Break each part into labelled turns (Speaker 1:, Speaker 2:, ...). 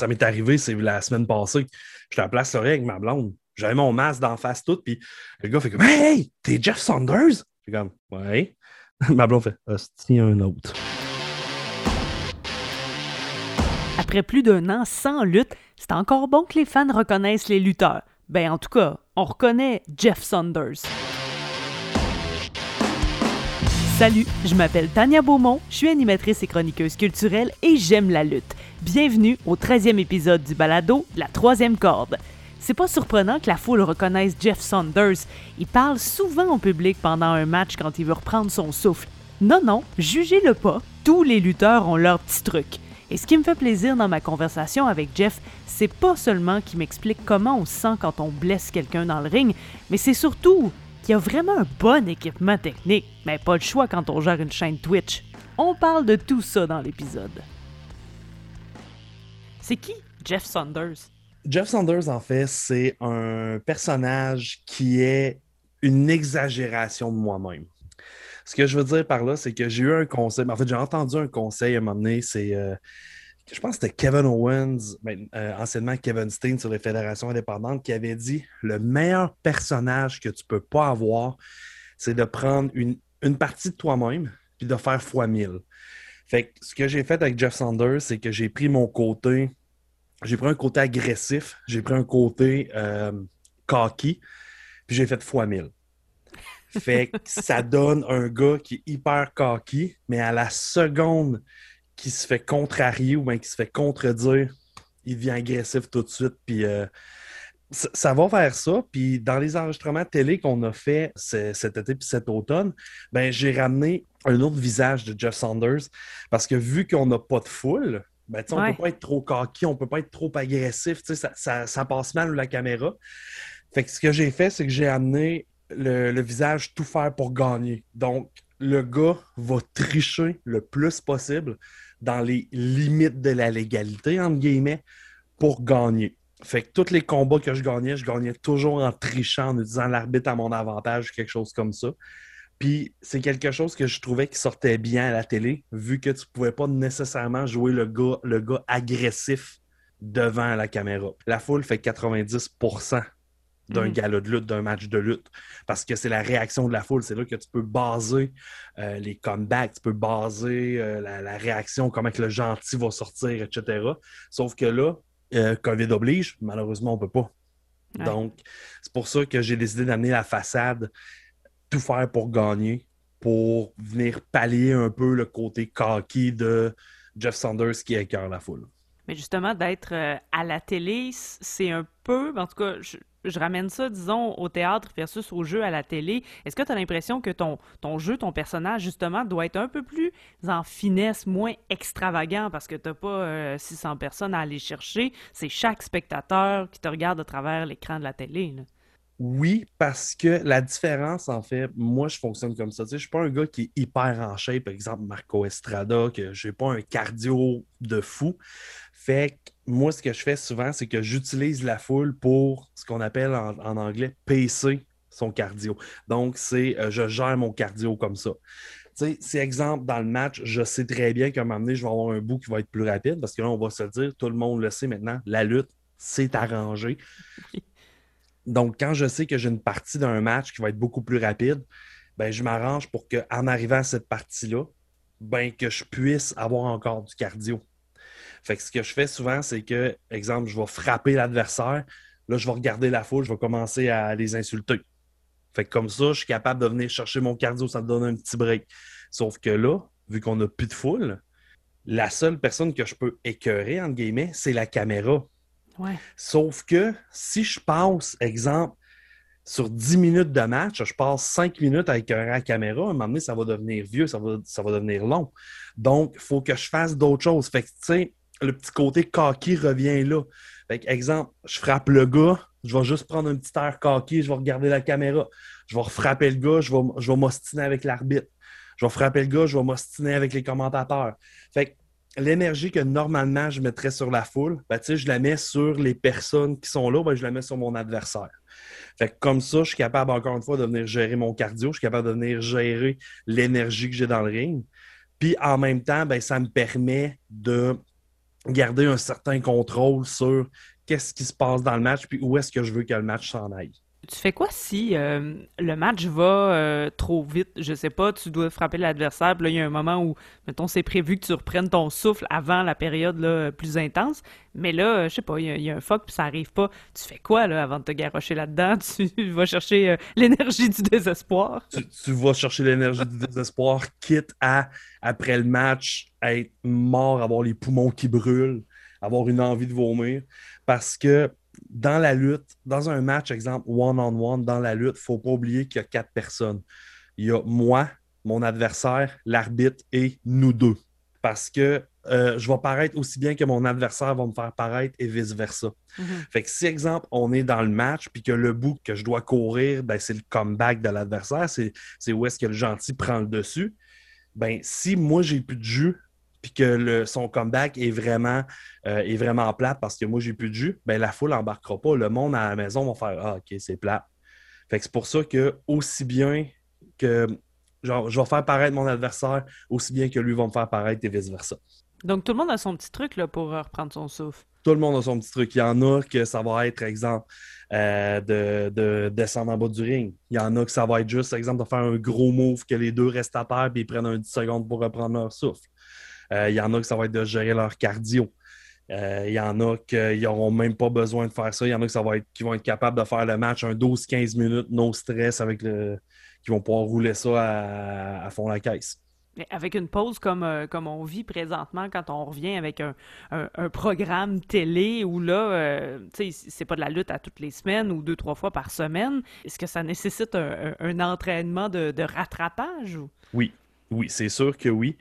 Speaker 1: ça m'est arrivé, c'est la semaine passée. J'étais à place Laurier avec ma blonde. J'avais mon masque d'en face tout, puis le gars fait comme Hey, t'es Jeff Saunders? J'ai comme Ouais. ma blonde fait Hostie, un autre.
Speaker 2: Après plus d'un an sans lutte, c'est encore bon que les fans reconnaissent les lutteurs. Ben, en tout cas, on reconnaît Jeff Saunders. Salut, je m'appelle Tania Beaumont, je suis animatrice et chroniqueuse culturelle et j'aime la lutte. Bienvenue au 13e épisode du balado La troisième corde. C'est pas surprenant que la foule reconnaisse Jeff Saunders. Il parle souvent au public pendant un match quand il veut reprendre son souffle. Non, non, jugez-le pas, tous les lutteurs ont leur petit truc. Et ce qui me fait plaisir dans ma conversation avec Jeff, c'est pas seulement qu'il m'explique comment on se sent quand on blesse quelqu'un dans le ring, mais c'est surtout qu'il y a vraiment un bon équipement technique, mais pas le choix quand on gère une chaîne Twitch. On parle de tout ça dans l'épisode. C'est qui Jeff Saunders?
Speaker 1: Jeff Saunders, en fait, c'est un personnage qui est une exagération de moi-même. Ce que je veux dire par là, c'est que j'ai eu un conseil. En fait, j'ai entendu un conseil à un moment donné. C'est, euh, je pense que c'était Kevin Owens, ben, euh, anciennement Kevin Steen sur les fédérations indépendantes, qui avait dit le meilleur personnage que tu peux pas avoir, c'est de prendre une, partie de toi-même puis de faire fois mille. Fait que ce que j'ai fait avec Jeff Saunders, c'est que j'ai pris mon côté j'ai pris un côté agressif, j'ai pris un côté euh, cocky, puis j'ai fait fois mille. Fait que ça donne un gars qui est hyper cocky, mais à la seconde qui se fait contrarier ou bien qui se fait contredire, il devient agressif tout de suite. Puis euh, ça, va vers ça. Puis dans les enregistrements télé qu'on a fait cet été puis cet automne, ben j'ai ramené un autre visage de Jeff Saunders parce que vu qu'on n'a pas de foule, ben, on ne peut pas être trop coquille, on ne peut pas être trop agressif. Ça, ça, passe mal la caméra. Fait que ce que j'ai fait, c'est que j'ai amené le, visage tout faire pour gagner. Donc, le gars va tricher le plus possible dans les limites de la légalité, entre guillemets, pour gagner. Fait que tous les combats que je gagnais, je gagnais toujours en trichant, en utilisant l'arbitre à mon avantage, quelque chose comme ça. Puis c'est quelque chose que je trouvais qui sortait bien à la télé, vu que tu pouvais pas nécessairement jouer le gars, le gars agressif devant la caméra. La foule fait 90 d'un mm. galop de lutte, d'un match de lutte, parce que c'est la réaction de la foule. C'est là que tu peux baser euh, les comebacks, tu peux baser euh, la, réaction, comment que le gentil va sortir, etc. Sauf que là, euh, COVID oblige, malheureusement, on ne peut pas. Donc, c'est pour ça que j'ai décidé d'amener la façade tout faire pour gagner, pour venir pallier un peu le côté cocky de Jeff Saunders qui écœure la foule.
Speaker 2: Mais justement, d'être à la télé, c'est un peu, en tout cas, je, ramène ça, disons, au théâtre versus au jeu à la télé. Est-ce que tu as l'impression que ton, jeu, ton personnage, justement, doit être un peu plus en finesse, moins extravagant parce que tu n'as pas 600 euh, personnes à aller chercher? C'est chaque spectateur qui te regarde à travers l'écran de la télé.
Speaker 1: Oui, parce que la différence, en fait, moi, je fonctionne comme ça. Tu sais, je ne suis pas un gars qui est hyper en shape, par exemple Marco Estrada, que je n'ai pas un cardio de fou. Fait que moi, ce que je fais souvent, c'est que j'utilise la foule pour ce qu'on appelle en, anglais PC son cardio. Donc, c'est euh, je gère mon cardio comme ça. Tu sais, si exemple, dans le match, je sais très bien qu'à un moment donné, je vais avoir un bout qui va être plus rapide parce que là, on va se dire, tout le monde le sait maintenant, la lutte, c'est arrangé. Donc, quand je sais que j'ai une partie d'un match qui va être beaucoup plus rapide, ben, je m'arrange pour qu'en arrivant à cette partie-là, ben, que je puisse avoir encore du cardio. Fait que ce que je fais souvent, c'est que, exemple, je vais frapper l'adversaire. Là, je vais regarder la foule, je vais commencer à les insulter. Fait que comme ça, je suis capable de venir chercher mon cardio, ça me donne un petit break. Sauf que là, vu qu'on n'a plus de foule, la seule personne que je peux écœurer, entre guillemets, c'est la caméra. Sauf que si je passe, exemple, sur 10 minutes de match, je passe 5 minutes avec un caméra, à un moment donné, ça va devenir vieux, ça va, ça va devenir long. Donc, il faut que je fasse d'autres choses. Fait que, tu sais, le petit côté cocky revient là. Fait exemple, je frappe le gars, je vais juste prendre un petit air cocky, je vais regarder la caméra. Je vais frapper le gars, je vais, je vais m'ostiner avec l'arbitre. Je vais frapper le gars, je vais m'ostiner avec les commentateurs. Fait que l'énergie que normalement je mettrais sur la foule, ben, je la mets sur les personnes qui sont là, ben, je la mets sur mon adversaire. Fait comme ça, je suis capable encore une fois de venir gérer mon cardio, je suis capable de venir gérer l'énergie que j'ai dans le ring. Puis en même temps, ben, ça me permet de garder un certain contrôle sur qu'est-ce qui se passe dans le match, puis où est-ce que je veux que le match s'en aille.
Speaker 2: Tu fais quoi si euh, le match va euh, trop vite? Je sais pas, tu dois frapper l'adversaire, puis là, il y a un moment où, mettons, c'est prévu que tu reprennes ton souffle avant la période là, plus intense, mais là, je sais pas, il y, a un fuck, puis ça arrive pas. Tu fais quoi, là, avant de te garrocher là-dedans? Tu vas chercher euh, l'énergie du désespoir?
Speaker 1: Tu, tu vas chercher l'énergie du désespoir, quitte à, après le match, être mort, avoir les poumons qui brûlent, avoir une envie de vomir, parce que dans la lutte, dans un match, exemple, one-on-one, dans la lutte, il ne faut pas oublier qu'il y a quatre personnes. Il y a moi, mon adversaire, l'arbitre et nous deux. Parce que euh, je vais paraître aussi bien que mon adversaire va me faire paraître et vice-versa. Mm-hmm. Fait que si, exemple, on est dans le match puis que le bout que je dois courir, ben, c'est le comeback de l'adversaire, c'est où est-ce que le gentil prend le dessus. Ben, si moi, j'ai plus de jus, puis que le, son comeback est vraiment, euh, est vraiment plat parce que moi, j'ai plus de jus, ben, la foule n'embarquera pas. Le monde à la maison va faire Ah, OK, c'est plat. Fait que c'est pour ça que, aussi bien que genre, je vais faire paraître mon adversaire, aussi bien que lui va me faire paraître et vice-versa.
Speaker 2: Donc, tout le monde a son petit truc là, pour euh, reprendre son souffle.
Speaker 1: Tout le monde a son petit truc. Il y en a que ça va être, exemple, euh, de, de, descendre en bas du ring. Il y en a que ça va être juste, exemple, de faire un gros move que les deux restent à terre et ils prennent un 10 secondes pour reprendre leur souffle. Euh, il y en a que ça va être de gérer leur cardio. Euh, il y en a qui n'auront même pas besoin de faire ça. Il y en a que ça va être, qui vont être capables de faire le match un 12-15 minutes, no stress, avec le, qui vont pouvoir rouler ça à, fond la caisse.
Speaker 2: avec une pause comme, euh, comme on vit présentement quand on revient avec un, programme télé où là, tu sais, c'est pas de la lutte à toutes les semaines ou deux, trois fois par semaine, est-ce que ça nécessite un, entraînement de, rattrapage?
Speaker 1: Oui, oui, c'est sûr que oui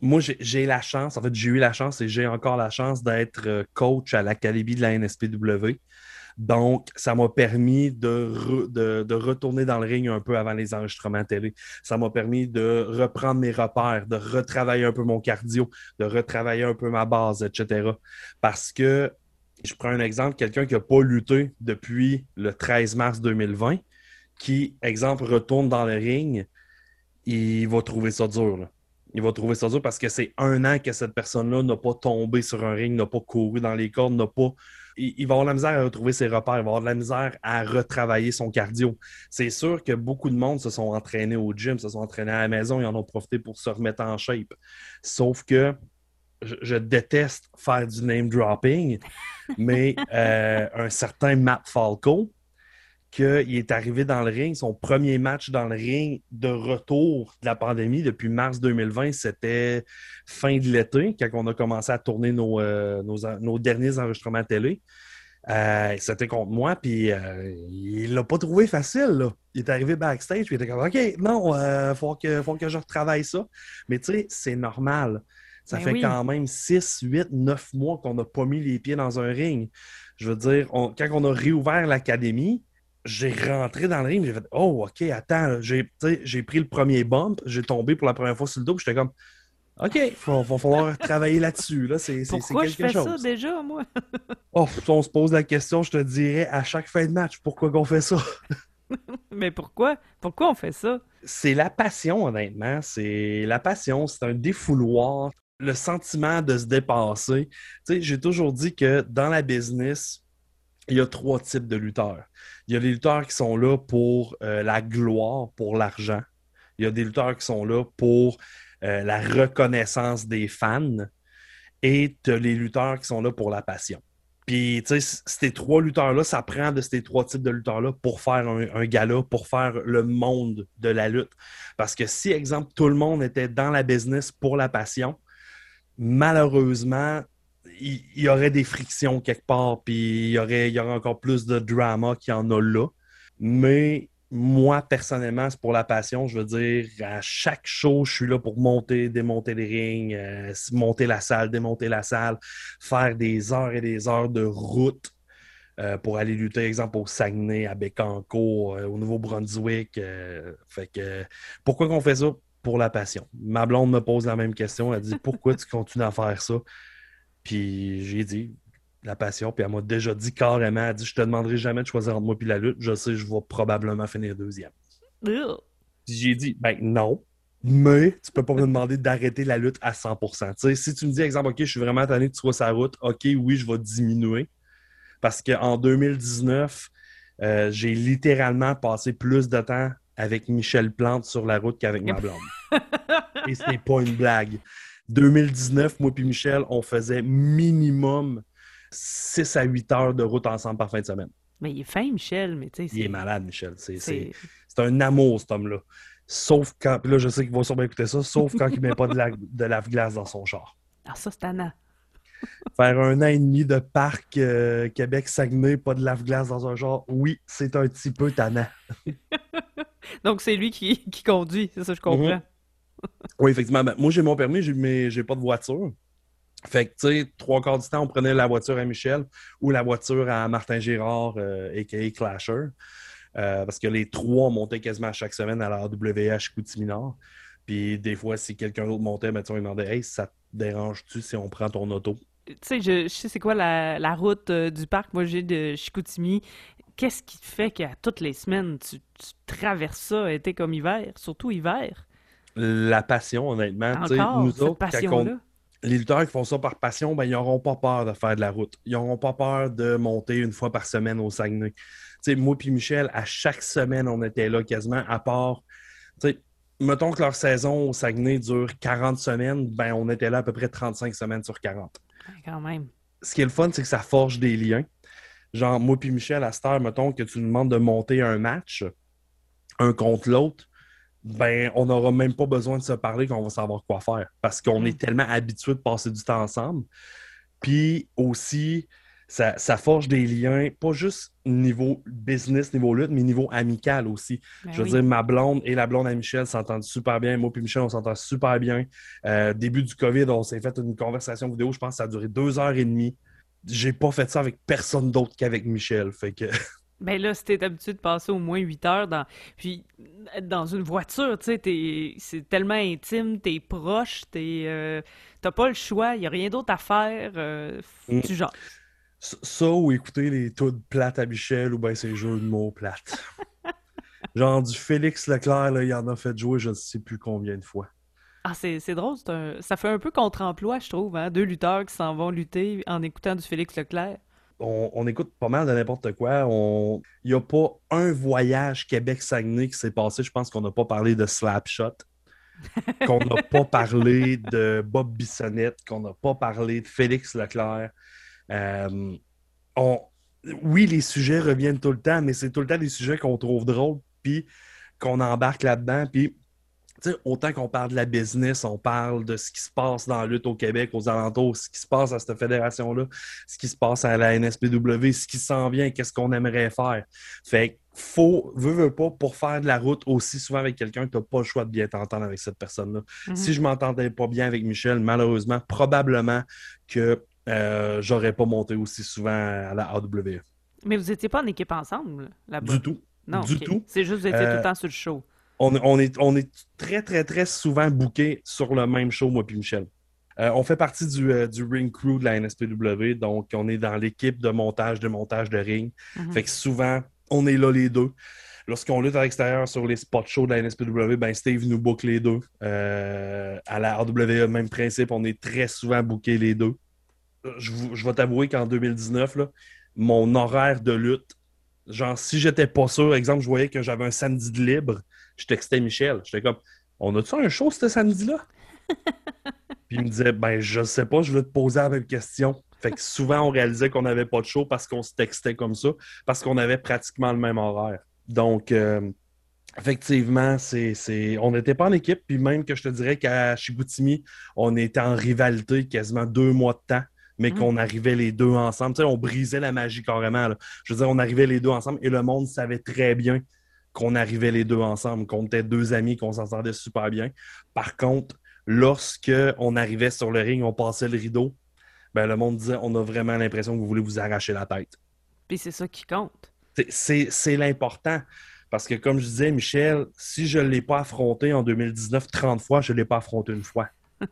Speaker 1: moi, j'ai la chance, en fait, j'ai eu la chance et j'ai encore la chance d'être euh, coach à l'Académie de la NSPW. Donc, ça m'a permis de, retourner dans le ring un peu avant les enregistrements télé. Ça m'a permis de reprendre mes repères, de retravailler un peu mon cardio, de retravailler un peu ma base, etc. Parce que, je prends un exemple, quelqu'un qui n'a pas lutté depuis le 13 mars 2020, qui, exemple, retourne dans le ring, il va trouver ça dur. Là il va trouver ça dur parce que c'est un an que cette personne-là n'a pas tombé sur un ring, n'a pas couru dans les cordes, n'a pas. Il, va avoir la misère à retrouver ses repères, il va avoir de la misère à retravailler son cardio. C'est sûr que beaucoup de monde se sont entraînés au gym, se sont entraînés à la maison, ils en ont profité pour se remettre en shape. Sauf que je, déteste faire du name dropping, mais euh, un certain Matt Falco, qu'il est arrivé dans le ring, son premier match dans le ring de retour de la pandémie depuis mars 2020, c'était fin de l'été, quand on a commencé à tourner nos, euh, nos, derniers enregistrements télé. Euh, c'était contre moi, puis euh, il l'a pas trouvé facile. Il est arrivé backstage, puis il était comme OK, non, il faut, que, faut que je retravaille ça. Mais tu sais, c'est normal. Ça ben fait quand même 6, 8, 9 mois qu'on n'a pas mis les pieds dans un ring. Je veux dire, quand on a réouvert l'académie, j'ai rentré dans le ring, j'ai fait Oh, OK, attends, j'ai pris le premier bump, j'ai tombé pour la première fois sur le dos, j'étais comme OK, il va, falloir travailler là-dessus. Là. C'est,
Speaker 2: pourquoi je fais ça déjà, moi?
Speaker 1: oh, si on se pose la question, je te dirais à chaque fin de match, pourquoi qu'on fait ça?
Speaker 2: Mais pourquoi? Pourquoi on fait ça?
Speaker 1: C'est la passion, honnêtement. C'est la passion, c'est un défouloir, le sentiment de se dépasser. Tu sais, j'ai toujours dit que dans la business, il y a trois types de lutteurs. Il y a des lutteurs qui sont là pour euh, la gloire, pour l'argent. Il y a des lutteurs qui sont là pour euh, la reconnaissance des fans. Et tu as les lutteurs qui sont là pour la passion. Puis, tu sais, ces trois lutteurs-là, ça prend de ces trois types de lutteurs-là pour faire un, un, gala, pour faire le monde de la lutte. Parce que si, exemple, tout le monde était dans la business pour la passion, malheureusement, il, y aurait des frictions quelque part, puis il y aurait, encore plus de drama qu'il y en a là. Mais moi, personnellement, c'est pour la passion. Je veux dire, à chaque show, je suis là pour monter, démonter les rings, euh, monter la salle, démonter la salle, faire des heures et des heures de route euh, pour aller lutter, exemple, au Saguenay, à Bécancourt, euh, au Nouveau-Brunswick. fait que pourquoi qu'on fait ça? Pour la passion. Ma blonde me pose la même question. Elle dit Pourquoi tu continues à faire ça? Puis j'ai dit la passion, puis elle m'a déjà dit carrément, elle dit Je te demanderai jamais de choisir entre moi et la lutte, je sais je vais probablement finir deuxième. J'ai dit Ben non. Mais tu peux pas me demander d'arrêter la lutte à 100%. Tu sais, si tu me dis, exemple, OK, je suis vraiment tanné que tu sois sa route, OK, oui, je vais diminuer. Parce qu'en 2019, euh, j'ai littéralement passé plus de temps avec Michel Plante sur la route qu'avec ma blonde. Et ce n'est pas une blague. 2019, moi et Michel, on faisait minimum 6 à 8 heures de route ensemble par fin de semaine.
Speaker 2: Mais il est fin, Michel, mais tu sais.
Speaker 1: Il est malade, Michel. C'est un amour, cet homme-là. Sauf quand, là, je sais qu'il va sûrement écouter ça, sauf quand il met pas de, la, de lave-glace dans son char.
Speaker 2: Ah, ça, c'est Anna.
Speaker 1: Faire un an et demi de parc euh, Québec-Saguenay, pas de lave-glace dans un char, oui, c'est un petit peu tannant.
Speaker 2: Donc, c'est lui qui, qui conduit, c'est ça, je comprends. Mhm.
Speaker 1: oui, effectivement. Ben, moi, j'ai mon permis, mais j'ai pas de voiture. Fait que, tu sais, trois quarts du temps, on prenait la voiture à Michel ou la voiture à Martin Girard, a.k.a. Euh, Clasher. Euh, parce que les trois montaient quasiment chaque semaine à la AWH Coutiminard. Puis des fois, si quelqu'un d'autre montait, ben, on lui demandait ça te dérange-tu si on prend ton auto?
Speaker 2: Tu sais, je, sais c'est quoi la, route euh, du parc. Moi, j'ai de Chicoutimi. Qu'est-ce qui fait qu'à toutes les semaines, tu, traverses ça, été comme hiver, surtout hiver?
Speaker 1: La passion, honnêtement.
Speaker 2: Encore, nous passion-là?
Speaker 1: les lutteurs qui font ça par passion, ben, ils n'auront pas peur de faire de la route. Ils n'auront pas peur de monter une fois par semaine au Saguenay. sais, moi et Michel, à chaque semaine, on était là quasiment, à part. Mettons que leur saison au Saguenay dure 40 semaines, ben, on était là à peu près 35 semaines sur 40.
Speaker 2: Quand même.
Speaker 1: Ce qui est le fun, c'est que ça forge des liens. Genre, moi et Michel, à cette heure, mettons que tu nous demandes de monter un match, un contre l'autre, ben, on n'aura même pas besoin de se parler qu'on va savoir quoi faire parce qu'on est mm. tellement habitué de passer du temps ensemble. Puis aussi, ça, forge des liens, pas juste niveau business, niveau lutte, mais niveau amical aussi. Ben Je veux dire, ma blonde et la blonde à Michel s'entendent super bien. Moi et Michel, on s'entend super bien. Euh, début du COVID, on s'est fait une conversation vidéo. Je pense que ça a duré deux heures et demie. J'ai pas fait ça avec personne d'autre qu'avec Michel. Fait que
Speaker 2: Ben là, si t'es habitué de passer au moins 8 heures dans. Puis, dans une voiture, tu sais, c'est tellement intime, t'es proche, t'es. Euh, t'as pas le choix, y a rien d'autre à faire. Euh, mm. Tu genre.
Speaker 1: Ça ou écouter les toutes plates à Michel ou ben ces jeux de mots plates. genre du Félix Leclerc, là, il en a fait jouer je ne sais plus combien de fois.
Speaker 2: Ah, c'est drôle, ça fait un peu contre-emploi, je trouve, hein? Deux lutteurs qui s'en vont lutter en écoutant du Félix Leclerc
Speaker 1: on, écoute pas mal de n'importe quoi. Il n'y a pas un voyage Québec-Saguenay qui s'est passé. Je pense qu'on n'a pas parlé de Slapshot, qu'on n'a pas parlé de Bob Bissonnette, qu'on n'a pas parlé de Félix Leclerc. Euh, oui, les sujets reviennent tout le temps, mais c'est tout le temps des sujets qu'on trouve drôles, puis qu'on embarque là-dedans. Puis autant qu'on parle de la business, on parle de ce qui se passe dans la lutte au Québec, aux alentours, ce qui se passe à cette fédération-là, ce qui se passe à la NSPW, ce qui s'en vient, qu'est-ce qu'on aimerait faire. Fait faut, veux, veux pas, pour faire de la route aussi souvent avec quelqu'un, tu n'as pas le choix de bien t'entendre avec cette personne-là. Si je m'entendais pas bien avec Michel, malheureusement, probablement que euh, j'aurais pas monté aussi souvent à la AWE.
Speaker 2: Mais vous n'étiez pas en équipe ensemble là-bas?
Speaker 1: Du tout.
Speaker 2: Non,
Speaker 1: du tout.
Speaker 2: C'est juste que vous étiez tout le euh, temps sur le show
Speaker 1: on, est, on est très, très, très souvent booké sur le même show, moi et Michel. Euh, on fait partie euh, du, ring crew de la NSPW, donc on est dans l'équipe de montage, de montage de ring. Mhm. Fait que souvent, on est là les deux. Lorsqu'on lutte à l'extérieur sur les spots shows de la NSPW, ben Steve nous book les deux. Euh, à la RWE, même principe, on est très souvent booké les deux. Je, je vais t'avouer qu'en 2019, là, mon horaire de lutte, genre si j'étais pas sûr, exemple, je voyais que j'avais un samedi de libre, je textais Michel. J'étais comme, on a-tu un show ce samedi-là? Puis il me disait, ben, je sais pas, je veux te poser la même question. Fait que souvent, on réalisait qu'on n'avait pas de show parce qu'on se textait comme ça, parce qu'on avait pratiquement le même horaire. Donc, euh, effectivement, c'est, on n'était pas en équipe. Puis même que je te dirais qu'à Chigoutimi, on était en rivalité quasiment deux mois de temps, mais mm. qu'on arrivait les deux ensemble. Tu sais, on brisait la magie carrément. Je veux dire, on arrivait les deux ensemble et le monde savait très bien qu'on arrivait les deux ensemble, qu'on était deux amis, qu'on s'entendait super bien. Par contre, lorsque on arrivait sur le ring, on passait le rideau, ben, le monde disait on a vraiment l'impression que vous voulez vous arracher la tête.
Speaker 2: Puis c'est ça qui compte.
Speaker 1: C'est l'important. Parce que, comme je disais, Michel, si je ne l'ai pas affronté en 2019 30 fois, je ne l'ai pas affronté une fois.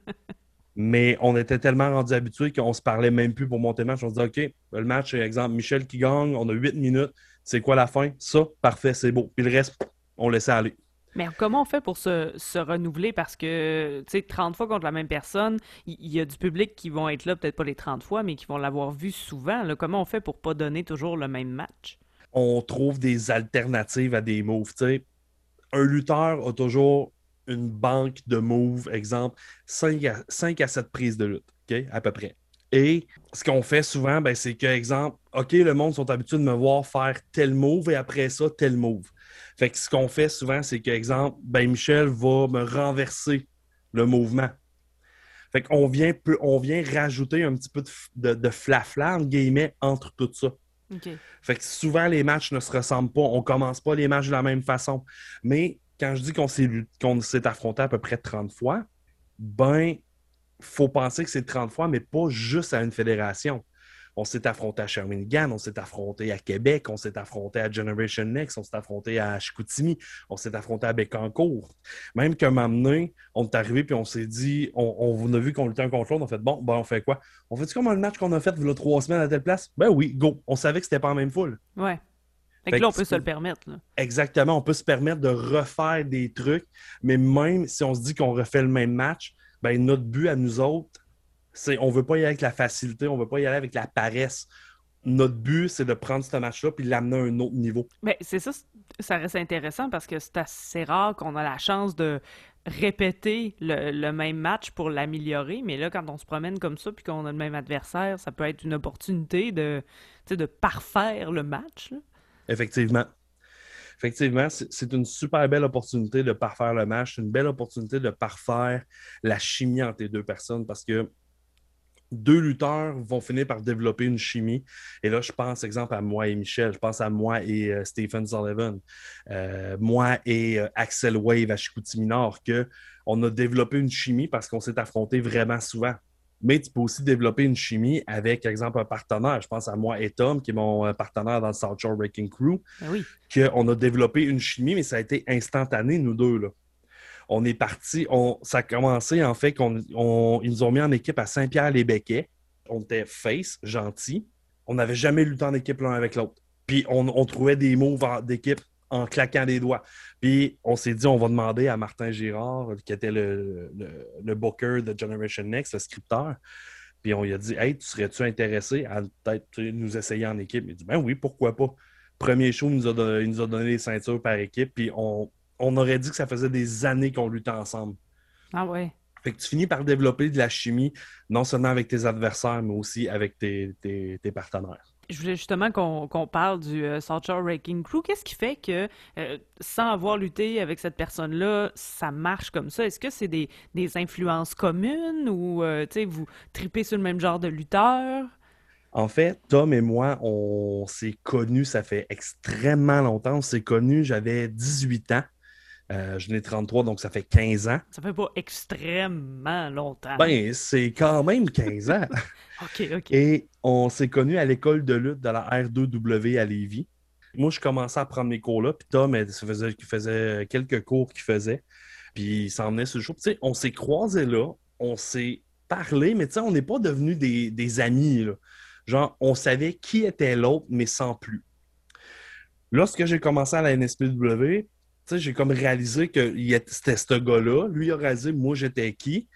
Speaker 1: Mais on était tellement rendus habitués qu'on se parlait même plus pour monter le match. On se disait, OK, le match, exemple, Michel qui gagne, on a 8 minutes. C'est quoi la fin? Ça, parfait, c'est beau. Puis le reste, on laissait aller.
Speaker 2: Mais comment on fait pour se, se renouveler? Parce que, tu sais, 30 fois contre la même personne, il y, a du public qui vont être là, peut-être pas les 30 fois, mais qui vont l'avoir vu souvent. Là. Comment on fait pour pas donner toujours le même match?
Speaker 1: On trouve des alternatives à des moves. sais. Un lutteur a toujours une banque de moves, exemple, 5 à, 5 à 7 prises de lutte, OK, à peu près. Et ce qu'on fait souvent, ben, c'est que, exemple, OK, le monde sont habitués de me voir faire tel move et après ça, tel move. Fait que ce qu'on fait souvent, c'est que, exemple, ben, Michel va me renverser le mouvement. Fait qu'on vient, on vient rajouter un petit peu de, de, flafla, entre guillemets, entre tout ça. Fait que souvent, les matchs ne se ressemblent pas. On commence pas les matchs de la même façon. Mais quand je dis qu'on s'est affronté à peu près 30 fois, ben, faut penser que c'est 30 fois, mais pas juste à une fédération. On s'est affronté à Shawinigan, on s'est affronté à Québec, on s'est affronté à Generation Next, on s'est affronté à Chicoutimi, on s'est affronté à Bécancourt. Même qu'un moment donné, on est arrivé puis on s'est dit, on, on, a vu qu'on luttait un contre l'autre, on a fait bon, ben on fait quoi? On fait-tu comme le match qu'on a fait il y a trois semaines à telle place? Ben oui, go. On savait que c'était pas en même foule.
Speaker 2: Ouais. Fait, que là, on peut se le permettre.
Speaker 1: Exactement, on peut se permettre de refaire des trucs, mais même si on se dit qu'on refait le même match, ben, notre but à nous autres, c'est on veut pas y aller avec la facilité, on veut pas y aller avec la paresse. Notre but, c'est de prendre ce match-là puis l'amener à un autre niveau.
Speaker 2: Mais c'est ça, ça reste intéressant parce que c'est assez rare qu'on a la chance de répéter le, même match pour l'améliorer. Mais là, quand on se promène comme ça puis qu'on a le même adversaire, ça peut être une opportunité de, de parfaire le match.
Speaker 1: Effectivement effectivement, c'est une super belle opportunité de parfaire le match. Une belle opportunité de parfaire la chimie entre les deux personnes parce que deux lutteurs vont finir par développer une chimie. Et là, je pense, exemple, à moi et Michel. Je pense à moi et euh, Stephen Sullivan. Euh, moi et euh, Axel Wave à Chicoutimi Nord, qu'on a développé une chimie parce qu'on s'est affrontés vraiment souvent mais tu peux aussi développer une chimie avec, par exemple, un partenaire. Je pense à moi et Tom, qui est mon euh, partenaire dans le South Shore Wrecking Crew.
Speaker 2: Ben oui.
Speaker 1: Qu'on a développé une chimie, mais ça a été instantané, nous deux. Là. On est parti, on, ça a commencé en fait qu'ils nous ont mis en équipe à Saint-Pierre-les-Béquets. On était face, gentil. On n'avait jamais lutté en équipe l'un avec l'autre. Puis on, on, trouvait des mots d'équipe en claquant des doigts. Puis on s'est dit, on va demander à Martin Girard, qui était le, le, booker de Generation Next, le scripteur. Puis on lui a dit, hey, tu serais-tu intéressé à peut-être nous essayer en équipe? Il a dit, ben oui, pourquoi pas. Premier show, il nous a donné, il nous a donné les ceintures par équipe. Puis on, on aurait dit que ça faisait des années qu'on luttait ensemble.
Speaker 2: Ah ouais.
Speaker 1: Fait que tu finis par développer de la chimie, non seulement avec tes adversaires, mais aussi avec tes, tes, tes partenaires.
Speaker 2: Je voulais justement qu'on parle du euh, Wrecking Crew. Qu'est-ce qui fait que, euh, sans avoir lutté avec cette personne-là, ça marche comme ça? Est-ce que c'est des, influences communes ou euh, vous tripez sur le même genre de lutteur?
Speaker 1: En fait, Tom et moi, on s'est connus, ça fait extrêmement longtemps. On s'est connus, j'avais 18 ans. Euh, je n'ai 33, donc ça fait 15 ans.
Speaker 2: Ça fait pas extrêmement longtemps.
Speaker 1: Ben, c'est quand même 15 ans.
Speaker 2: OK, OK.
Speaker 1: Et on s'est connus à l'école de lutte de la R2W à Lévis. Moi, je commençais à prendre mes cours là, puis Tom, il faisait, faisait quelques cours qu'il faisait, puis il s'emmenait sur le show. Tu sais, on s'est croisés là, on s'est parlé, mais tu sais, on n'est pas devenus des, des amis. Là. Genre, on savait qui était l'autre, mais sans plus. Lorsque j'ai commencé à la NSPW, j'ai comme réalisé que c'était ce gars-là. Lui a réalisé moi j'étais qui.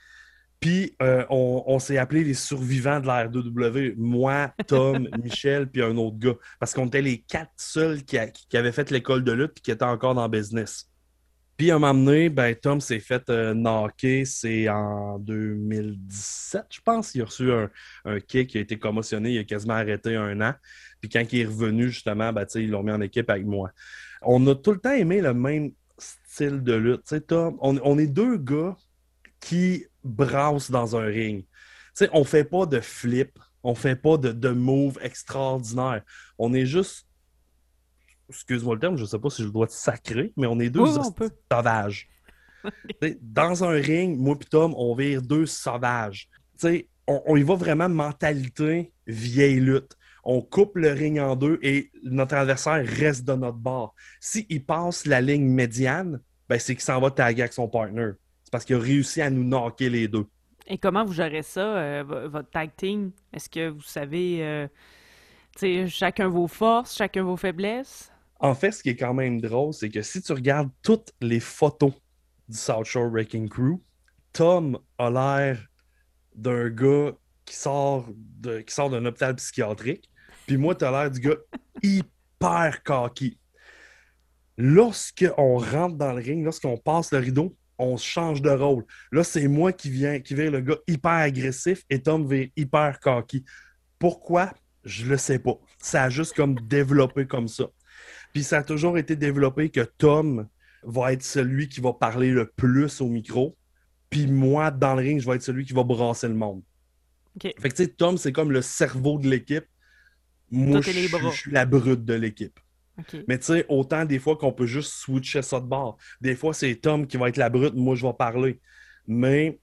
Speaker 1: Puis euh, on, s'est appelé les survivants de la R2W. Moi, Tom, Michel, puis un autre gars. Parce qu'on était les quatre seuls qui, avaient fait l'école de lutte et qui étaient encore dans le business. Puis à un moment donné, ben, Tom s'est fait euh, knocker, c'est en 2017, je pense. Il a reçu un, un, kick, qui a été commotionné, il a quasiment arrêté un an. Puis quand il est revenu, justement, ben, ils l'ont mis en équipe avec moi on a tout le temps aimé le même style de lutte. Tom, on, est deux gars qui brassent dans un ring. On on fait pas de flip, on fait pas de, de move extraordinaire. On est juste, excuse-moi le terme, je sais pas si je dois te sacrer, mais on est deux sauvages. dans un ring, moi et Tom, on vire deux sauvages. on, on y va vraiment mentalité vieille lutte on coupe le ring en deux et notre adversaire reste de notre bord. S'il passe la ligne médiane, ben c'est qu'il s'en va taguer avec son partner. C'est parce qu'il a réussi à nous knocker les deux.
Speaker 2: Et comment vous gérez ça, euh, votre tag team? Est-ce que vous savez, euh, chacun vos forces, chacun vos faiblesses?
Speaker 1: En fait, ce qui est quand même drôle, c'est que si tu regardes toutes les photos du South Shore Wrecking Crew, Tom a l'air d'un gars qui sort de, qui sort d'un hôpital psychiatrique. Puis moi, tu as l'air du gars hyper cocky. Lorsqu'on rentre dans le ring, lorsqu'on passe le rideau, on change de rôle. Là, c'est moi qui viens, qui viens le gars hyper agressif et Tom vient hyper cocky. Pourquoi? Je le sais pas. Ça a juste comme développé comme ça. Puis ça a toujours été développé que Tom va être celui qui va parler le plus au micro. Puis moi, dans le ring, je vais être celui qui va brasser le monde. Fait que tu sais, Tom, c'est comme le cerveau de l'équipe. Moi, je, suis la brute de l'équipe. Mais tu sais, autant des fois qu'on peut juste switcher ça de bord. Des fois, c'est Tom qui va être la brute, moi, je vais parler. Mais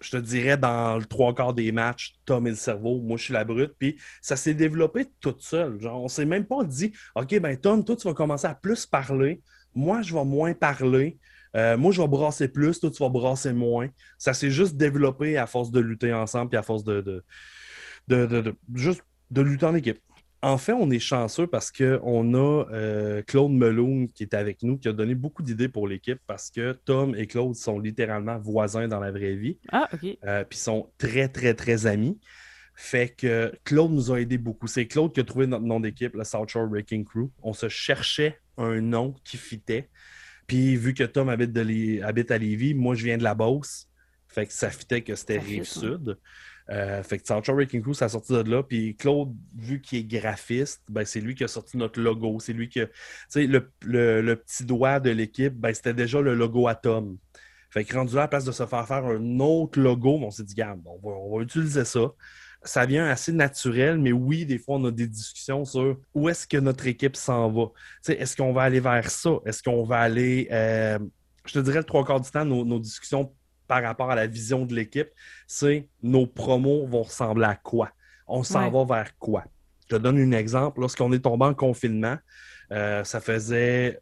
Speaker 1: je te dirais, dans le trois quarts des matchs, Tom est le cerveau, moi je suis la brute. Puis ça s'est développé tout seul. Genre, on s'est même pas dit, OK, ben Tom, toi, tu vas commencer à plus parler. Moi, je vais moins parler. Euh, moi, je vais brasser plus, toi, tu vas brasser moins. Ça s'est juste développé à force de lutter ensemble, puis à force de, de, de juste de lutter en équipe. En fait, on est chanceux parce qu'on a euh, Claude Meloun qui est avec nous, qui a donné beaucoup d'idées pour l'équipe parce que Tom et Claude sont littéralement voisins dans la vraie vie.
Speaker 2: Ah, OK.
Speaker 1: Euh, puis sont très, très, très amis. Fait que Claude nous a aidé beaucoup. C'est Claude qui a trouvé notre nom d'équipe, le South Shore Wrecking Crew. On se cherchait un nom qui fitait. Puis vu que Tom habite, habite à Lévis, moi je viens de la Beauce. Fait que ça fitait que c'était Rive-Sud. Euh, fait que Shore Wrecking Crew, ça a sorti de là. Puis Claude, vu qu'il est graphiste, ben, c'est lui qui a sorti notre logo. C'est lui qui a. Tu sais, le, le, petit doigt de l'équipe, ben, c'était déjà le logo Atom. Fait que rendu là, à la place de se faire faire un autre logo, on s'est dit, garde, on va, on va utiliser ça. Ça vient assez naturel, mais oui, des fois, on a des discussions sur où est-ce que notre équipe s'en va. Est-ce qu'on va aller vers ça? Est-ce qu'on va aller. Euh, je te dirais le trois quarts du temps, nos, nos discussions par rapport à la vision de l'équipe, c'est nos promos vont ressembler à quoi? On s'en va vers quoi? Je te donne un exemple. Lorsqu'on est tombé en confinement, euh, ça faisait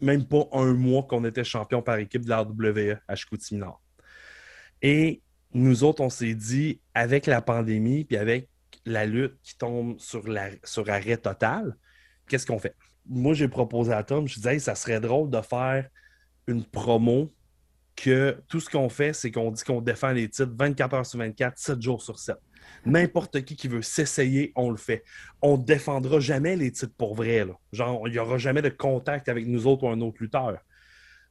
Speaker 1: même pas un mois qu'on était champion par équipe de la WWE à Chicoutimi Et nous autres, on s'est dit, avec la pandémie, puis avec la lutte qui tombe sur, la, sur arrêt total, qu'est-ce qu'on fait? Moi, j'ai proposé à Tom, je disais, ça serait drôle de faire une promo que tout ce qu'on fait, c'est qu'on dit qu'on défend les titres 24 heures sur 24, 7 jours sur 7. N'importe qui qui veut s'essayer, on le fait. On ne défendra jamais les titres pour vrai. Genre, il n'y aura jamais de contact avec nous autres ou un autre lutteur.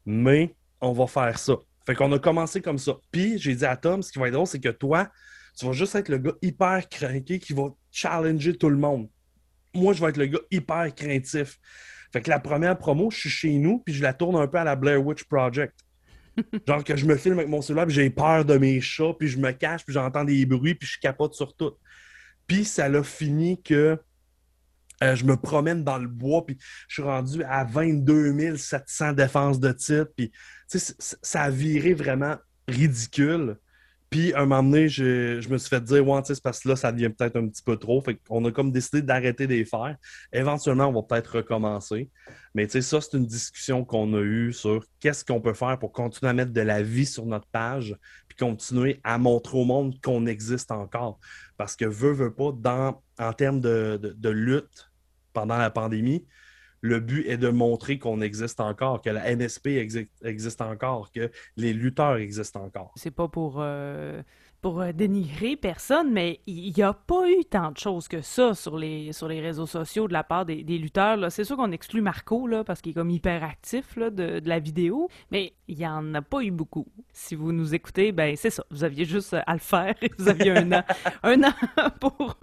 Speaker 1: Mais on va faire ça. Fait qu'on a commencé comme ça. Puis j'ai dit à Tom, ce qui va être drôle, c'est que toi, tu vas juste être le gars hyper craqué qui va challenger tout le monde. Moi, je vais être le gars hyper craintif. Fait que la première promo, je suis chez nous, puis je la tourne un peu à la Blair Witch Project. Genre que je me filme avec mon cellulaire, puis j'ai peur de mes chats, puis je me cache, puis j'entends des bruits, puis je capote sur tout. Puis ça l'a fini que euh, je me promène dans le bois, puis je suis rendu à 22 700 défenses de titre, puis ça a viré vraiment ridicule. Puis, un moment donné, je, me suis fait dire, ouais, c'est parce que là, ça devient peut-être un petit peu trop. Fait qu'on a comme décidé d'arrêter de les faire. Éventuellement, on va peut-être recommencer. Mais tu sais, ça, c'est une discussion qu'on a eue sur qu'est-ce qu'on peut faire pour continuer à mettre de la vie sur notre page, puis continuer à montrer au monde qu'on existe encore. Parce que, veut, veut pas, dans, en termes de lutte pendant la pandémie, le but est de montrer qu'on existe encore, que la NSP existe encore, que les lutteurs existent encore.
Speaker 2: C'est pas pour, euh, pour euh, dénigrer personne, mais il n'y a pas eu tant de choses que ça sur les, sur les réseaux sociaux de la part des, lutteurs. C'est sûr qu'on exclut Marco là, parce qu'il est comme hyper actif là, de, la vidéo, mais il n'y en a pas eu beaucoup. Si vous nous écoutez, ben c'est ça. Vous aviez juste à le faire. Vous aviez un an, un an pour,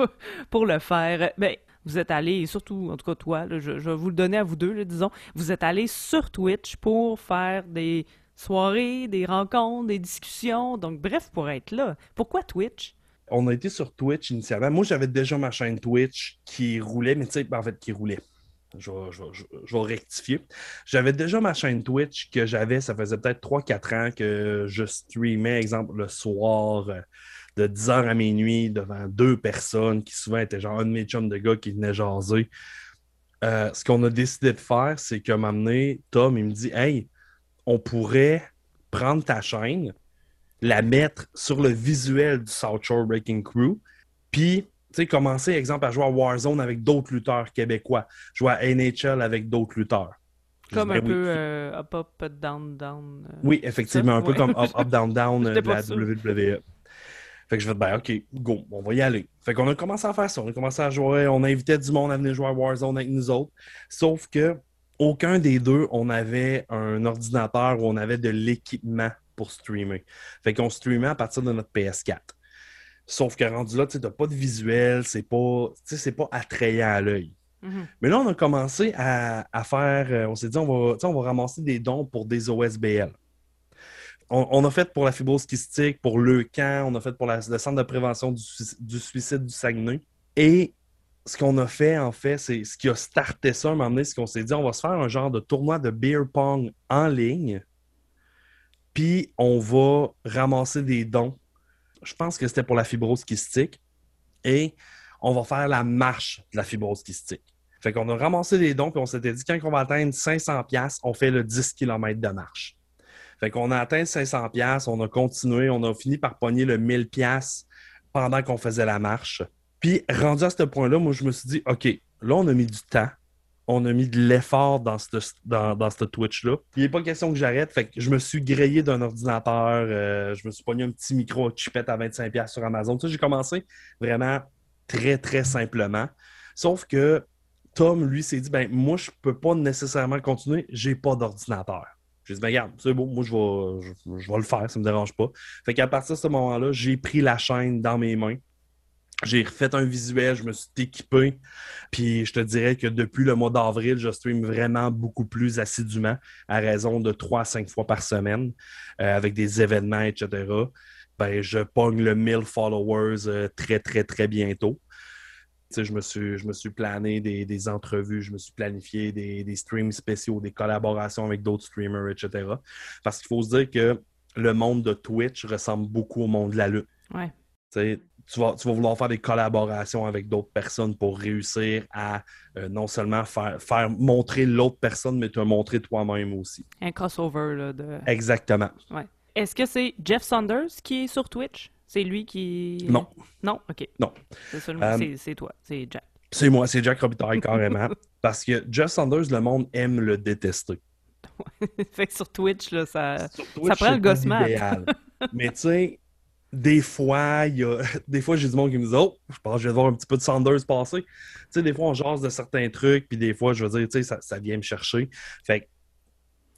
Speaker 2: pour le faire. Ben, vous êtes allé, surtout, en tout cas toi, je, vais vous le donner à vous deux, disons, vous êtes allé sur Twitch pour faire des soirées, des rencontres, des discussions, donc bref, pour être là. Pourquoi Twitch?
Speaker 1: On a été sur Twitch initialement. Moi, j'avais déjà ma chaîne Twitch qui roulait, mais tu sais, en fait, qui roulait. Je vais, rectifier. J'avais déjà ma chaîne Twitch que j'avais, ça faisait peut-être 3-4 ans que je streamais, exemple, le soir, euh, de 10h à minuit devant deux personnes qui souvent étaient genre un de mes chums de gars qui venaient jaser. Euh, ce qu'on a décidé de faire, c'est que m'amener Tom, il me dit Hey, on pourrait prendre ta chaîne, la mettre sur le visuel du South Shore Breaking Crew, puis sais, commencer, exemple, à jouer à Warzone avec d'autres lutteurs québécois, jouer à NHL avec d'autres lutteurs.
Speaker 2: Comme un peu euh, up, up, down, down. Euh,
Speaker 1: oui, effectivement, un peu comme up, up, down, down de la WWE. Fait que je vais ben, OK, go, on va y aller. Fait qu'on a commencé à faire ça. On a commencé à jouer, on invitait du monde à venir jouer à Warzone avec nous autres. Sauf que aucun des deux, on avait un ordinateur où on avait de l'équipement pour streamer. Fait qu'on streamait à partir de notre PS4. Sauf que rendu là, tu n'as pas de visuel, c'est pas, pas attrayant à l'œil. Mhm. Mais là, on a commencé à, faire, euh, on s'est dit, on va, on va ramasser des dons pour des OSBL. On, a fait pour la fibrose kystique, pour le camp, on a fait pour le centre de prévention du, suicide du Saguenay. Et ce qu'on a fait, en fait, c'est ce qui a starté ça à un moment donné, c'est qu'on s'est dit, on va se faire un genre de tournoi de beer pong en ligne, puis on va ramasser des dons. Je pense que c'était pour la fibrose kystique. Et on va faire la marche de la fibrose kystique. Fait qu'on a ramassé des dons, puis on s'était dit, quand on va atteindre 500$, on fait le 10 km de marche. Fait qu'on a atteint 500$, on a continué, on a fini par pogner le 1000$ pendant qu'on faisait la marche. Puis, rendu à ce point-là, moi, je me suis dit, OK, là, on a mis du temps, on a mis de l'effort dans ce dans, dans Twitch-là. Il n'est pas question que j'arrête. Fait que je me suis grillé d'un ordinateur, euh, je me suis pogné un petit micro chipette à 25$ sur Amazon. Tu sais, j'ai commencé vraiment très, très simplement. Sauf que Tom, lui, s'est dit, ben moi, je peux pas nécessairement continuer, j'ai pas d'ordinateur. J'ai dit, ben regarde, c'est bon, moi, je vais, le faire, ça me dérange pas. Fait qu'à partir de ce moment-là, j'ai pris la chaîne dans mes mains. J'ai refait un visuel, je me suis équipé. Puis je te dirais que depuis le mois d'avril, je stream vraiment beaucoup plus assidûment, à raison de 3 à 5 fois par semaine, euh, avec des événements, etc. Ben, je pogne le 1000 followers euh, très, très, très bientôt. Je me, suis, je me suis plané des, entrevues, je me suis planifié des, streams spéciaux, des collaborations avec d'autres streamers, etc. Parce qu'il faut se dire que le monde de Twitch ressemble beaucoup au monde de la lutte.
Speaker 2: Ouais.
Speaker 1: Tu vas, tu vas, vouloir faire des collaborations avec d'autres personnes pour réussir à euh, non seulement faire, faire montrer l'autre personne, mais te montrer toi-même aussi.
Speaker 2: Un crossover là, de.
Speaker 1: Exactement.
Speaker 2: Ouais. Est-ce que c'est Jeff Saunders qui est sur Twitch? C'est lui qui.
Speaker 1: Non.
Speaker 2: Non, ok.
Speaker 1: Non.
Speaker 2: Euh, c'est toi, c'est Jack.
Speaker 1: C'est moi, c'est Jack Robitaille carrément. parce que Jeff Saunders, le monde aime le détester.
Speaker 2: fait que sur Twitch, là, ça, ça prend le gosse
Speaker 1: Mais tu sais, des fois, il y a... des fois, j'ai du monde qui me dit Oh, je pense que je vais voir un petit peu de Saunders passer. Tu sais, des fois, on jase de certains trucs, puis des fois, je veux dire, tu sais, ça, ça vient me chercher. Fait que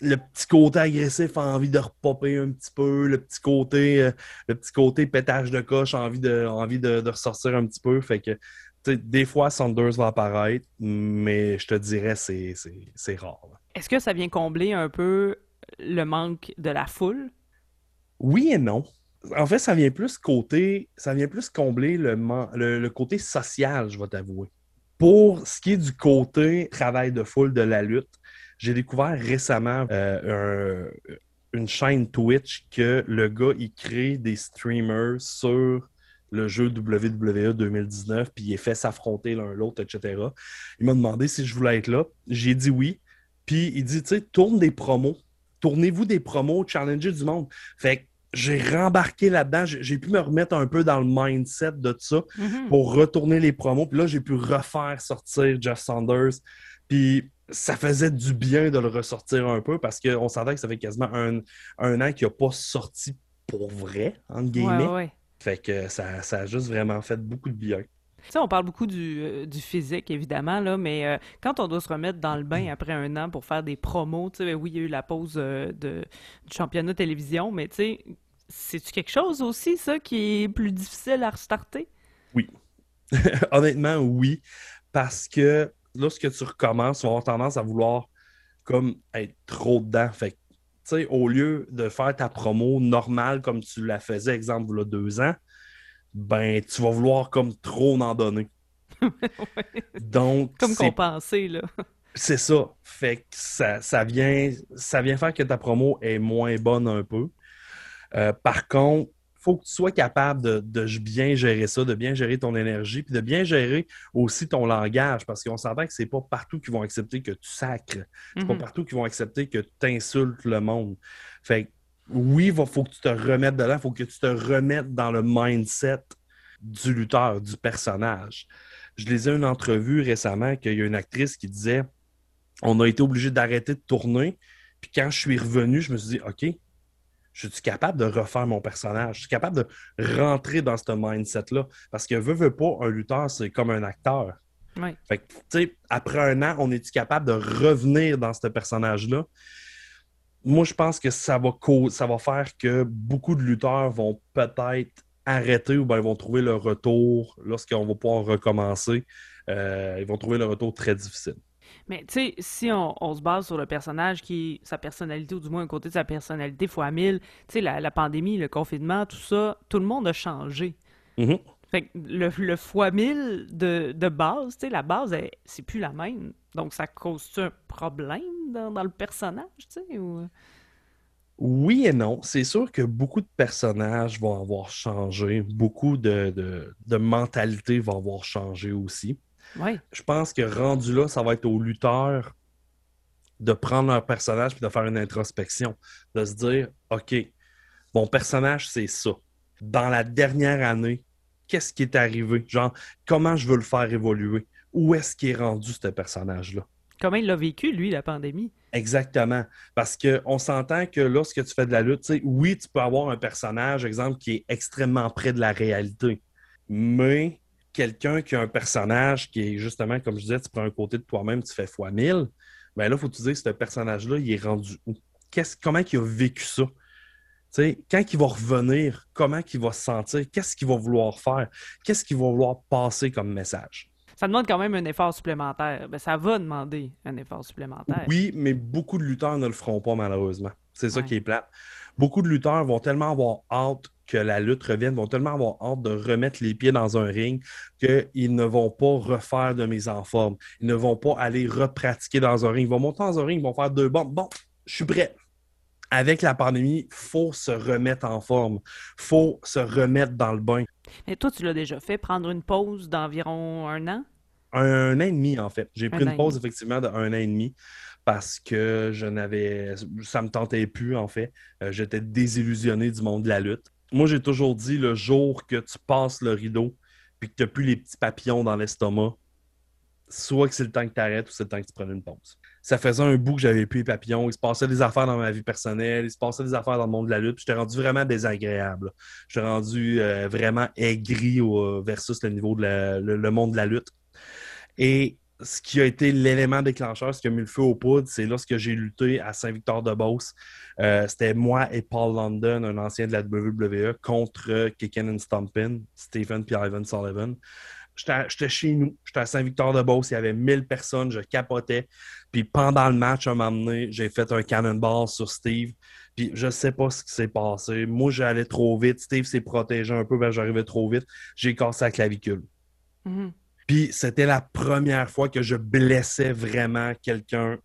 Speaker 1: le petit côté agressif a envie de repopper un petit peu, le petit côté, euh, le petit côté pétage de coche a envie de, envie de, ressortir un petit peu. Fait que des fois, Saunders va apparaître, mais je te dirais c'est c'est rare.
Speaker 2: Est-ce que ça vient combler un peu le manque de la foule?
Speaker 1: Oui et non. En fait, ça vient plus côté, ça vient plus combler le, le côté social, je vais t'avouer. Pour ce qui est du côté travail de foule de la lutte, j'ai découvert récemment euh, une chaîne Twitch que le gars, il crée des streamers sur le jeu WWE 2019, puis il est fait s'affronter l'un l'autre, etc. Il m'a demandé si je voulais être là. J'ai dit oui. Puis il dit, tu sais, tourne des promos. Tournez-vous des promos, challengez du monde. Fait que j'ai rembarqué là-dedans. J'ai pu me remettre un peu dans le mindset de ça mm-hmm. pour retourner les promos. Puis là, j'ai pu refaire sortir Jeff Saunders. Puis ça faisait du bien de le ressortir un peu parce qu'on sentait que ça fait quasiment un, an qu'il n'a pas sorti pour vrai, entre guillemets. Fait que ça, ça, a juste vraiment fait beaucoup de bien.
Speaker 2: Tu on parle beaucoup du, euh, physique, évidemment, là, mais euh, quand on doit se remettre dans le bain après un an pour faire des promos, tu sais, oui, il y a eu la pause euh, de, du championnat télévision, mais tu sais, c'est-tu quelque chose aussi, ça, qui est plus difficile à restarter?
Speaker 1: Oui. Honnêtement, oui. Parce que lorsque tu recommences, tu vas avoir tendance à vouloir comme être trop dedans. Fait tu sais, au lieu de faire ta promo normale comme tu la faisais, exemple, il y a deux ans, ben, tu vas vouloir comme trop en donner. Donc.
Speaker 2: Comme compenser, là.
Speaker 1: C'est ça. Fait que ça, ça, vient, ça vient faire que ta promo est moins bonne un peu. Euh, par contre, faut que tu sois capable de, bien gérer ça, de bien gérer ton énergie, puis de bien gérer aussi ton langage, parce qu'on s'entend que c'est pas partout qu'ils vont accepter que tu sacres. C'est pas mhm. partout qu'ils vont accepter que tu insultes le monde. Fait oui, il faut que tu te remettes dedans, il faut que tu te remettes dans le mindset du lutteur, du personnage. Je lisais une entrevue récemment qu'il y a une actrice qui disait on a été obligé d'arrêter de tourner. Puis quand je suis revenu, je me suis dit OK, je suis capable de refaire mon personnage. Je suis capable de rentrer dans ce mindset-là. Parce que veut, veut pas, un lutteur, c'est comme un acteur. Fait que, tu sais, après un an, on est-tu capable de revenir dans ce personnage-là? Moi, je pense que ça va, ça va faire que beaucoup de lutteurs vont peut-être arrêter ou bien ils vont trouver le retour lorsqu'on va pouvoir recommencer. Euh, ils vont trouver le retour très difficile.
Speaker 2: Mais tu sais, si on, se base sur le personnage qui sa personnalité, ou du moins un côté de sa personnalité fois mille, tu sais, la, pandémie, le confinement, tout ça, tout le monde a changé.
Speaker 1: Mm-hmm.
Speaker 2: Fait que le, le fois mille de, de base, tu sais, la base, c'est plus la même. Donc, ça cause un problème dans, le personnage, tu sais? Ou...
Speaker 1: Oui et non. C'est sûr que beaucoup de personnages vont avoir changé. Beaucoup de, de, de mentalités vont avoir changé aussi. Je pense que rendu là, ça va être aux lutteurs de prendre leur personnage et de faire une introspection. De se dire, OK, mon personnage, c'est ça. Dans la dernière année, qu'est-ce qui est arrivé? Genre, comment je veux le faire évoluer? Où est-ce qu'il est rendu, ce personnage-là?
Speaker 2: Comment il l'a vécu, lui, la pandémie?
Speaker 1: Exactement. Parce qu'on s'entend que lorsque tu fais de la lutte, oui, tu peux avoir un personnage, exemple, qui est extrêmement près de la réalité. Mais quelqu'un qui a un personnage qui est justement, comme je disais, tu prends un côté de toi-même, tu fais fois mille, ben là, il faut te dire, ce personnage-là, il est rendu où? comment il a vécu ça? quand il va revenir, comment il va se sentir? Qu'est-ce qu'il va vouloir faire? Qu'est-ce qu'il va vouloir passer comme message?
Speaker 2: Ça demande quand même un effort supplémentaire. Ben, ça va demander un effort supplémentaire.
Speaker 1: Oui, mais beaucoup de lutteurs ne le feront pas, malheureusement. C'est ça qui est plate. Beaucoup de lutteurs vont tellement avoir hâte que la lutte revienne, vont tellement avoir hâte de remettre les pieds dans un ring qu'ils ne vont pas refaire de mise en forme. Ils ne vont pas aller repratiquer dans un ring. Ils vont monter dans un ring, ils vont faire deux bombes. Bon, je suis prêt avec la pandémie, il faut se remettre en forme. Il faut se remettre dans le bain.
Speaker 2: Mais toi, tu l'as déjà fait, prendre une pause d'environ un an?
Speaker 1: Un, an et demi, en fait. J'ai pris une pause, effectivement, d'un an et demi parce que je n'avais. Ça me tentait plus, en fait. Euh, j'étais désillusionné du monde de la lutte. Moi, j'ai toujours dit le jour que tu passes le rideau puis que tu n'as plus les petits papillons dans l'estomac, soit que c'est le temps que tu arrêtes ou c'est le temps que tu prennes une pause ça faisait un bout que j'avais plus les papillons. Il se passait des affaires dans ma vie personnelle, il se passait des affaires dans le monde de la lutte. J'étais rendu vraiment désagréable. J'étais rendu euh, vraiment aigri versus le niveau de le, monde de la lutte. Et ce qui a été l'élément déclencheur, ce qui a mis le feu aux poudres, c'est lorsque j'ai lutté à Saint-Victor-de-Beauce. Euh, c'était moi et Paul London, un ancien de la WWE, contre Kicken and Stompin, Stephen et Ivan Sullivan. J'étais chez nous, j'étais à Saint-Victor-de-Beauce, il y avait 1000 personnes, je capotais. Puis pendant le match, un moment donné, j'ai fait un cannonball sur Steve. Puis je sais pas ce qui s'est passé. Moi, j'allais trop vite. Steve s'est protégé un peu, ben j'arrivais trop vite. J'ai cassé la clavicule.
Speaker 2: Mm-hmm.
Speaker 1: Puis c'était la première fois que je blessais vraiment quelqu'un.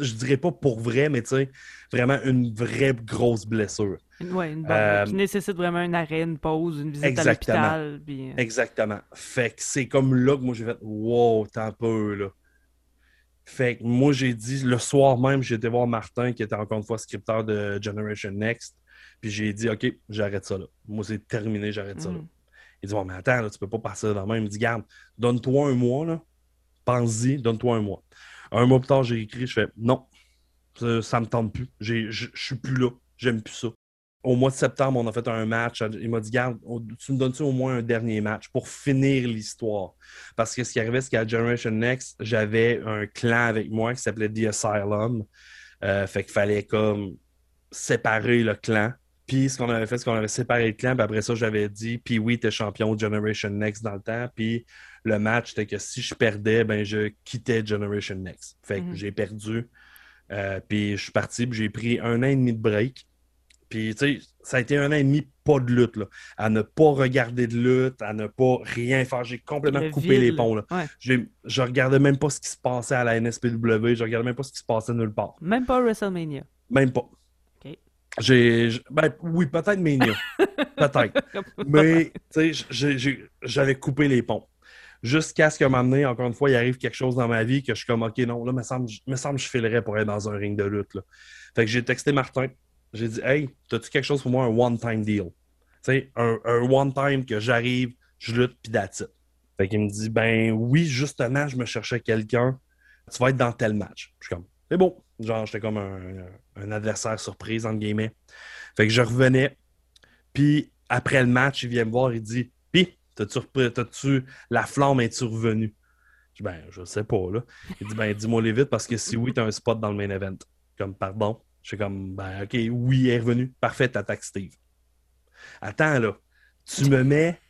Speaker 1: Je dirais pas pour vrai, mais tu sais, vraiment une vraie grosse blessure.
Speaker 2: Oui, une euh, qui nécessite vraiment un arrêt, une pause, une visite à l'hôpital. Euh.
Speaker 1: Exactement. Fait que c'est comme là que moi j'ai fait Wow, t'as peu là. Fait que moi j'ai dit le soir même, j'ai été voir Martin qui était encore une fois scripteur de Generation Next. Puis j'ai dit OK, j'arrête ça là. Moi c'est terminé, j'arrête ça là. Il dit Bon, mais attends, là, tu peux pas passer dans même. Il me dit Garde, donne-toi un mois, là. Pense-y, donne-toi un mois. Un mois plus tard, j'ai écrit, je fais Non, ça, ça me tente plus. Je suis plus là. J'aime plus ça au mois de septembre, on a fait un match. Il m'a dit Garde, tu me donnes-tu au moins un dernier match pour finir l'histoire? Parce que ce qui arrivait, c'est qu'à Generation Next, j'avais un clan avec moi qui s'appelait The Asylum. Euh, fait qu'il fallait comme séparer le clan. Puis ce qu'on avait fait, c'est qu'on avait séparé le clan. Puis après ça, j'avais dit Puis oui, t'es champion de Generation Next dans le temps. Puis le match, c'était que si je perdais, ben je quittais Generation Next. Fait que mhm. j'ai perdu. Euh, puis je suis parti, puis j'ai pris un an et demi de break. Puis, tu sais, ça a été un an et demi pas de lutte, là. À ne pas regarder de lutte, à ne pas rien faire. J'ai complètement coupé les ponts, là. Je regardais même pas ce qui se passait à la NSPW. Je regardais même pas ce qui se passait nulle part.
Speaker 2: Même pas WrestleMania.
Speaker 1: Même pas. J'ai. Ben, oui, peut-être Mania. peut-être. Mais, tu sais, j'avais coupé les ponts. Jusqu'à ce que m'amener, encore une fois, il arrive quelque chose dans ma vie que je suis comme, OK, non, là, me semble, me semble que je filerais pour être dans un ring de lutte. Là. Fait que j'ai texté Martin. J'ai dit, hey, as-tu quelque chose pour moi, un one-time deal? sais, un, un one-time que j'arrive, je lutte, puis that's it. Fait qu'il me dit, ben oui, justement, je me cherchais quelqu'un, tu vas être dans tel match. Je suis comme, c'est beau. Genre, j'étais comme un, adversaire surprise, entre guillemets. Fait que je revenais, puis après le match, il vient me voir, il dit, puis, t'as-tu, la flamme, est tu revenue? Je dis, ben, je sais pas, là. Il dit, ben, dis-moi les vite, parce que si oui, t'as un spot dans le main event. Comme, pardon. Je suis comme, ben, ok, oui, il est revenu. Parfait, t'attaques Steve. Attends, là. Tu me mets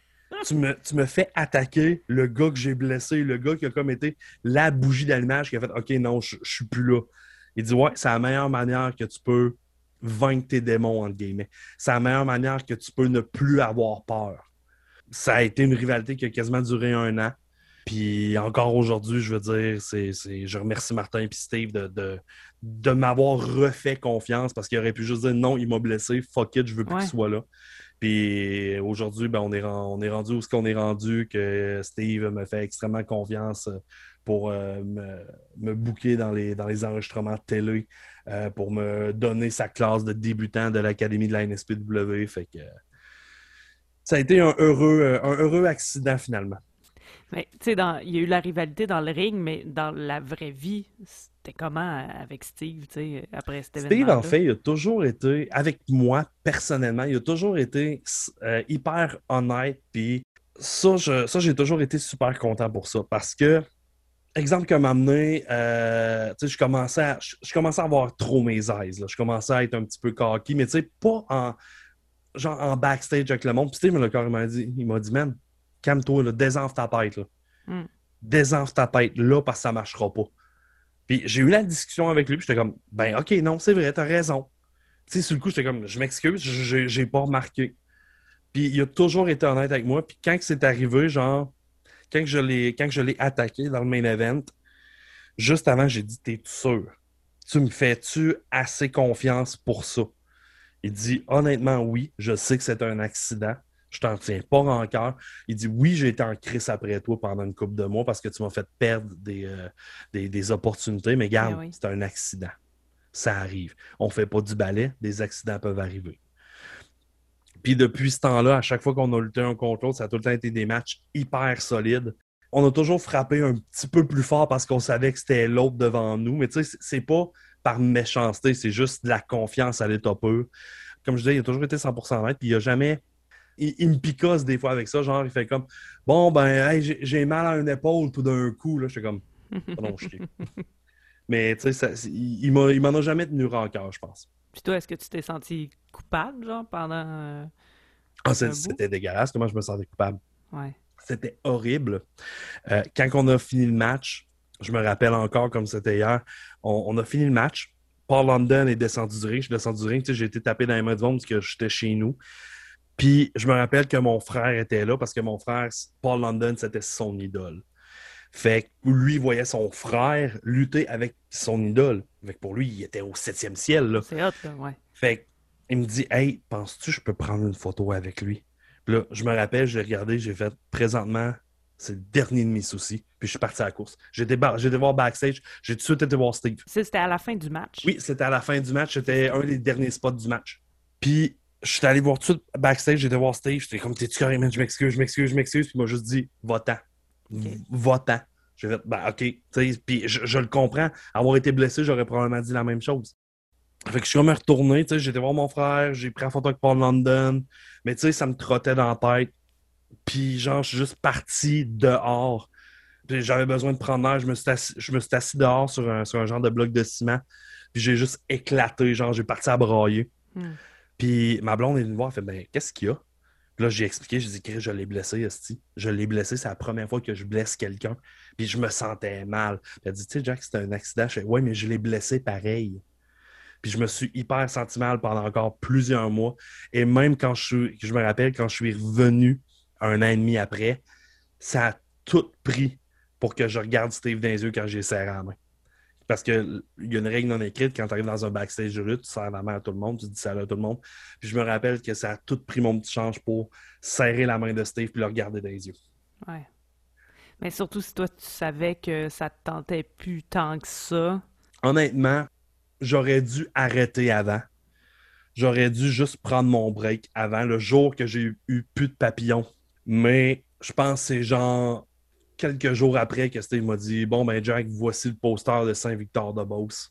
Speaker 1: tu me, fais attaquer le gars que j'ai blessé, le gars qui a comme été la bougie d'allumage qui a fait OK, non, je, suis plus là. Il dit Ouais, c'est la meilleure manière que tu peux vaincre tes démons, entre guillemets. C'est la meilleure manière que tu peux ne plus avoir peur. Ça a été une rivalité qui a quasiment duré un an. Puis encore aujourd'hui, je veux dire, c'est, je remercie Martin et Steve de, de, m'avoir refait confiance parce qu'il aurait pu juste dire non, il m'a blessé, fuck it, je veux plus qu'il soit là. Puis aujourd'hui, ben, on, est, on est rendu où ce qu'on est rendu, que Steve me fait extrêmement confiance euh, pour euh, me, me booker dans les, dans les enregistrements de télé, euh, pour me donner sa classe de débutant de l'Académie de la NSPW. Fait que ça a été un heureux, un heureux accident finalement.
Speaker 2: Mais tu sais, il y a eu la rivalité dans le ring, mais dans la vraie vie, c'était comment avec Steve, tu sais, après cet événement?
Speaker 1: Steve, en fait, il a toujours été, avec moi personnellement, il a toujours été euh, hyper honnête. Puis ça, ça, j'ai toujours été super content pour ça. Parce que, exemple que m'a amené, euh, tu sais, je commençais, à, je, commençais à avoir trop mes. Là. Je commençais à être un petit peu cocky, mais tu sais, pas en, genre en backstage avec le monde. Puis Steve me l'a carrément dit. Il m'a dit, man, calme-toi, désenfle ta tête. Là. Mm. Désenfle ta tête là parce que ça ne marchera pas. Puis j'ai eu la discussion avec lui, puis j'étais comme, ben ok, non, c'est vrai, t'as raison. Tu sais, sur le coup, j'étais comme, je m'excuse, j'ai pas remarqué. Puis il a toujours été honnête avec moi. Puis quand c'est arrivé, genre, quand je l'ai attaqué dans le main event, juste avant, j'ai dit, t'es sûr? Tu me fais-tu assez confiance pour ça? Il dit, honnêtement, oui, je sais que c'est un accident je t'en tiens pas encore. Il dit oui, j'ai été en crise après toi pendant une couple de mois parce que tu m'as fait perdre des, euh, des, opportunités, mais garde, ben c'est un accident. Ça arrive. On fait pas du balai, des accidents peuvent arriver. Puis depuis ce temps-là, à chaque fois qu'on a lutté un contre l'autre, ça a tout le temps été des matchs hyper solides. On a toujours frappé un petit peu plus fort parce qu'on savait que c'était l'autre devant nous. Mais tu sais, c'est pas par méchanceté, c'est juste de la confiance à l'état pur. Comme je disais, il a toujours été 100% honnête, puis il a jamais il, me picosse des fois avec ça. Genre, il fait comme Bon, ben, j'ai mal à une épaule tout d'un coup. Là, je suis comme Non, Mais tu sais, il, il m'en a jamais tenu rancœur, je pense.
Speaker 2: Puis toi, est-ce que tu t'es senti coupable, genre, pendant. Euh,
Speaker 1: ah, c'était dégueulasse, comment je me sentais coupable.
Speaker 2: Ouais.
Speaker 1: C'était horrible. Euh, quand on a fini le match, je me rappelle encore comme c'était hier, on, a fini le match. Paul London est descendu du ring. Je suis descendu du ring. J'ai été tapé dans les mains de parce que j'étais chez nous. Puis je me rappelle que mon frère était là parce que mon frère, Paul London, c'était son idole. Fait que lui, voyait son frère lutter avec son idole. Fait que pour lui, il était au septième ciel. Là.
Speaker 2: C'est hot, là, ouais.
Speaker 1: Fait il me dit Hey, penses-tu que je peux prendre une photo avec lui? Puis là, je me rappelle, j'ai regardé, j'ai fait présentement, c'est le dernier de mes soucis. Puis je suis parti à la course. J'ai été, voir backstage, j'ai tout de suite été voir Steve.
Speaker 2: C'était à la fin du match?
Speaker 1: Oui, c'était à la fin du match. C'était un des derniers spots du match. Puis je suis allé voir tout de suite backstage, j'étais voir Steve, j'étais comme, t'es-tu carrément, je m'excuse, je m'excuse, je m'excuse, puis il m'a juste dit, va-t'en. Va-t'en. J'ai fait, ben, OK. Puis je, le comprends. Avoir été blessé, j'aurais probablement dit la même chose. Fait que je suis comme retourné, tu sais, j'étais voir mon frère, j'ai pris la photo avec Paul London, mais tu sais, ça me trottait dans la tête. Puis genre, je suis juste parti dehors. J'avais besoin de prendre l'air, je me suis assis, je me suis assis dehors sur un, sur un genre de bloc de ciment. Puis j'ai juste éclaté, genre, j'ai parti à brailler. Hmm. Puis ma blonde est venue me voir, elle fait Ben, qu'est-ce qu'il y a? Là, j'ai expliqué, j'ai dit, je l'ai blessé, Esti. Je l'ai blessé, c'est la première fois que je blesse quelqu'un. Puis je me sentais mal. Puis elle dit, tu sais, Jack, c'était un accident. Je fais, ouais, mais je l'ai blessé pareil. Puis je me suis hyper senti mal pendant encore plusieurs mois. Et même quand je me rappelle, quand je suis revenu un an et demi après, ça a tout pris pour que je regarde Steve dans les yeux quand j'ai serré la main. Parce qu'il y a une règle non écrite, quand tu arrives dans un backstage de lutte, tu sers la main à tout le monde, tu dis salut à tout le monde. Puis je me rappelle que ça a tout pris mon petit change pour serrer la main de Steve puis le regarder dans les yeux.
Speaker 2: Ouais. Mais surtout si toi, tu savais que ça te tentait plus tant que ça.
Speaker 1: Honnêtement, j'aurais dû arrêter avant. J'aurais dû juste prendre mon break avant, le jour que j'ai eu plus de papillons. Mais je pense que c'est genre quelques jours après que Steve m'a dit Bon, ben, Jack, voici le poster de Saint-Victor de Beauce.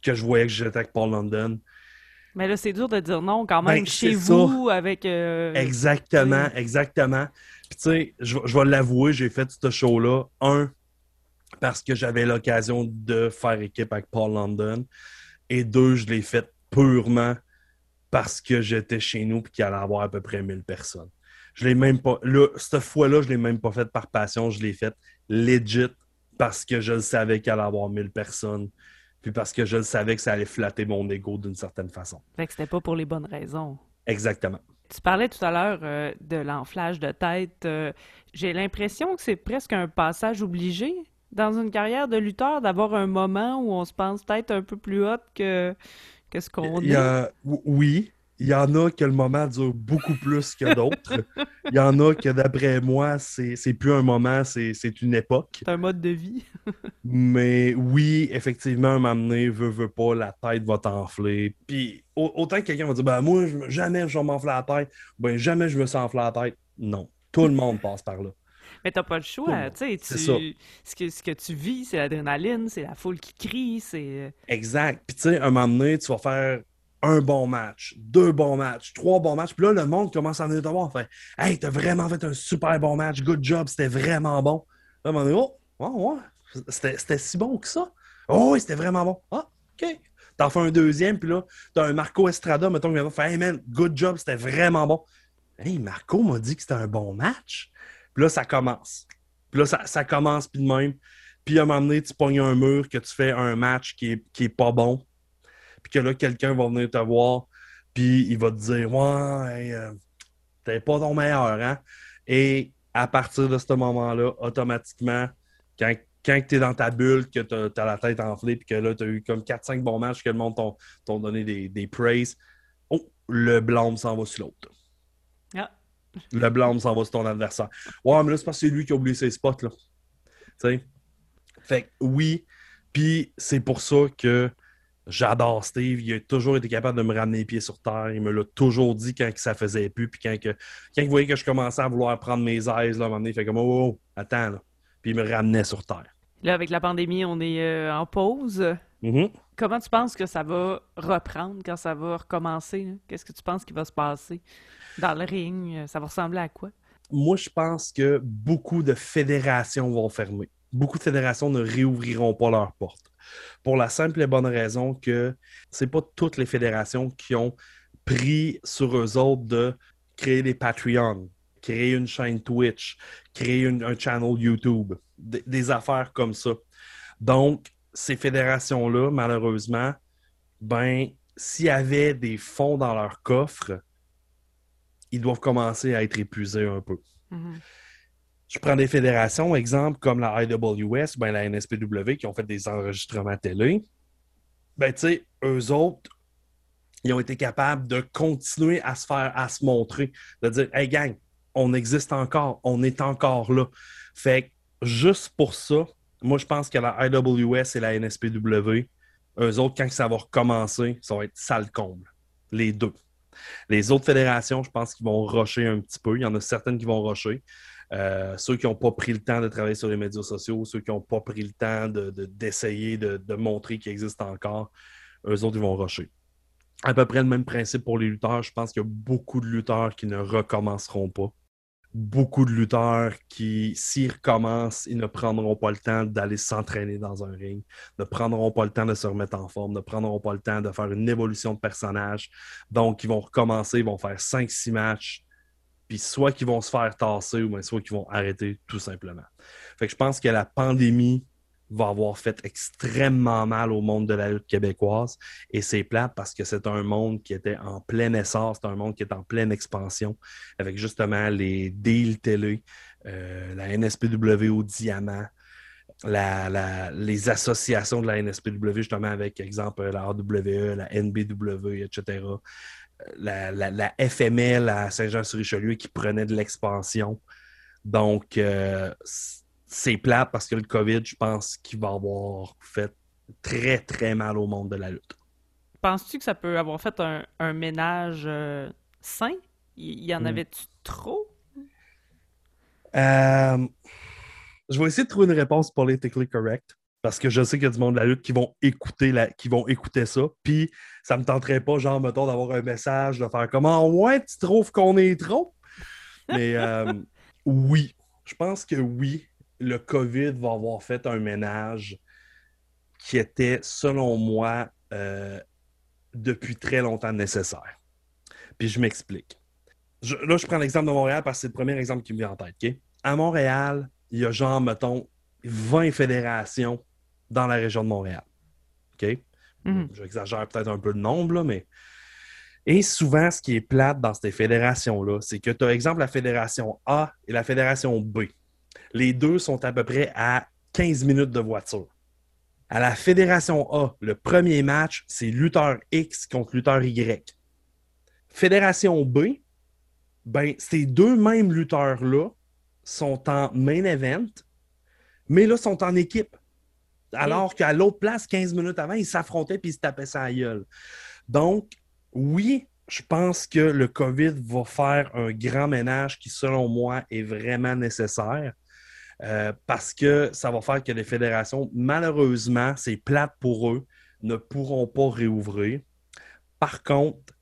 Speaker 1: Que je voyais que j'étais avec Paul London.
Speaker 2: Mais là, c'est dur de dire non quand même
Speaker 1: Ben,
Speaker 2: chez vous avec. euh,
Speaker 1: Exactement,
Speaker 2: oui.
Speaker 1: exactement. Puis tu sais, je, je vais l'avouer, j'ai fait ce show-là. Un, parce que j'avais l'occasion de faire équipe avec Paul London. Et deux, je l'ai fait purement parce que j'étais chez nous et qu'il allait y avoir à peu près 1000 personnes. Je l'ai même pas. Là, cette fois-là, je l'ai même pas fait par passion, je l'ai fait legit parce que je le savais qu'il allait y avoir 1000 personnes. Puis parce que je le savais que ça allait flatter mon ego d'une certaine façon.
Speaker 2: Fait que c'était pas pour les bonnes raisons.
Speaker 1: Exactement.
Speaker 2: Tu parlais tout à l'heure euh, de l'enflage de tête. euh, J'ai l'impression que c'est presque un passage obligé dans une carrière de lutteur d'avoir un moment où on se pense peut-être un peu plus haute que, que ce qu'on est.
Speaker 1: a- ou- oui, il y en a que le moment dure beaucoup plus que d'autres. Il y en a que, d'après moi, c'est plus un moment, c'est une époque.
Speaker 2: C'est un mode de vie.
Speaker 1: Mais oui, effectivement, un moment donné, veut, veut pas, la tête va t'enfler. Puis au- autant que quelqu'un va dire, ben moi, jamais je vais m'enfler la tête, ben jamais je me sens enfler la tête. Non, tout le monde passe par là.
Speaker 2: Mais t'as pas le choix. Tu sais,
Speaker 1: C'est
Speaker 2: tu-
Speaker 1: ça.
Speaker 2: ce que, ce que tu vis, c'est l'adrénaline, c'est la foule qui crie, c'est.
Speaker 1: Exact. Puis tu sais, un moment donné, tu vas faire un bon match, deux bons matchs, trois bons matchs. Puis là, le monde commence à venir te voir. Fait Hey, t'as vraiment fait un super bon match. Good job, c'était vraiment bon. Là, un moment donné, oh, ouais. C'était si bon que ça. Oh, oui, c'était vraiment bon. Ah, OK. T'en fais un deuxième, puis là, t'as un Marco Estrada, mettons, qui vient faire Hey man, good job, c'était vraiment bon. Hey, Marco m'a dit que c'était un bon match. Puis là, ça commence. Puis là, ça, ça commence, puis de même. Puis à un moment donné, tu pognes un mur, que tu fais un match qui est, qui est pas bon. Puis que là, quelqu'un va venir te voir, puis il va te dire Ouais, euh, t'es pas ton meilleur, hein? Et à partir de ce moment-là, automatiquement, quand, quand tu es dans ta bulle, que tu as, la tête enflée, puis que là, tu as eu comme 4-5 bons matchs, que le monde t'ont donné des, des praises, oh, le blâme s'en va sur l'autre.
Speaker 2: Ah.
Speaker 1: Le blâme s'en va sur ton adversaire. Ouais, mais là, c'est parce que c'est lui qui a oublié ses spots, là. Tu sais? Fait que oui, puis c'est pour ça que j'adore Steve. Il a toujours été capable de me ramener les pieds sur terre. Il me l'a toujours dit quand que ça faisait plus. Puis quand, que, quand il voyait que je commençais à vouloir prendre mes aises, là, à un moment donné, il fait comme Oh, oh, attends, là. Puis il me ramenait sur terre.
Speaker 2: Là, avec la pandémie, on est euh, en pause.
Speaker 1: Mhm.
Speaker 2: Comment tu penses que ça va reprendre quand ça va recommencer? Qu'est-ce que tu penses qui va se passer dans le ring? Euh, Ça va ressembler à quoi?
Speaker 1: Moi, je pense que beaucoup de fédérations vont fermer. Beaucoup de fédérations ne réouvriront pas leurs portes. Pour la simple et bonne raison que c'est pas toutes les fédérations qui ont pris sur eux autres de créer des Patreons, créer une chaîne Twitch, créer un channel YouTube, des, affaires comme ça. Donc, ces fédérations-là, malheureusement, ben, s'il y avait des fonds dans leur coffre, ils doivent commencer à être épuisés un peu.
Speaker 2: Mhm.
Speaker 1: Je prends des fédérations, exemple comme la IWS, ben la NSPW, qui ont fait des enregistrements télé. Ben, tu sais, eux autres, ils ont été capables de continuer à se faire, à se montrer, de dire, hey gang, on existe encore, on est encore là. Fait que juste pour ça, moi, je pense que la IWS et la NSPW, eux autres, quand ça va recommencer, ça va être sale comble. Les deux. Les autres fédérations, je pense qu'ils vont rusher un petit peu. Il y en a certaines qui vont rusher. Euh, ceux qui n'ont pas pris le temps de travailler sur les médias sociaux, ceux qui n'ont pas pris le temps de- de- d'essayer de, de montrer qu'ils existent encore, eux autres, ils vont rusher. À peu près le même principe pour les lutteurs. Je pense qu'il y a beaucoup de lutteurs qui ne recommenceront pas. Beaucoup de lutteurs qui, s'ils recommencent, ils ne prendront pas le temps d'aller s'entraîner dans un ring, ne prendront pas le temps de se remettre en forme, ne prendront pas le temps de faire une évolution de personnage. Donc, ils vont recommencer, ils vont faire 5-6 matchs, puis soit qu'ils vont se faire tasser ou soit qu'ils vont arrêter tout simplement. Fait que je pense que la pandémie va avoir fait extrêmement mal au monde de la lutte québécoise et c'est plate parce que c'est un monde qui était en plein essor, c'est un monde qui est en pleine expansion avec justement les deals télé, euh, la NSPW au diamant, la- les associations de la NSPW justement avec exemple la AWE, la NBW, etc la, la- la FML à Saint-Jean-sur-Richelieu qui prenait de l'expansion. Donc, euh, c'est plate parce que le COVID, je pense qu'il va avoir fait très, très mal au monde de la lutte.
Speaker 2: penses-tu que ça peut avoir fait un, ménage euh, sain? Il y, en hmm. avait-tu trop?
Speaker 1: Euh, je vais essayer de trouver une réponse politically correct. Parce que je sais qu'il y a du monde de la lutte qui vont écouter, la, qui vont écouter ça. Puis ça me tenterait pas, genre, mettons, d'avoir un message, de faire comment, ah ouais, tu trouves qu'on est trop? Mais euh, oui, je pense que oui, le COVID va avoir fait un ménage qui était, selon moi, euh, depuis très longtemps nécessaire. Puis je m'explique. là, je prends l'exemple de Montréal parce que c'est le premier exemple qui me vient en tête. À Montréal, il y a genre, mettons, 20 fédérations dans la région de Montréal. OK? Mhm. J'exagère peut-être un peu le nombre, mais. Et souvent, ce qui est plate dans ces fédérations-là, c'est que tu as, exemple, la fédération A et la fédération B. Les deux sont à peu près à 15 minutes de voiture. À la fédération A, le premier match, c'est lutteur X contre lutteur Y. Fédération B, ben, ces deux mêmes lutteurs-là sont en main event, mais là, sont en équipe. Alors qu'à l'autre place, 15 minutes avant, ils s'affrontaient puis ils se tapaient sa gueule. Donc, oui, je pense que le COVID va faire un grand ménage qui, selon moi, est vraiment nécessaire. Euh, parce que ça va faire que les fédérations, malheureusement, c'est plate pour eux, ne pourront pas réouvrir. Par contre,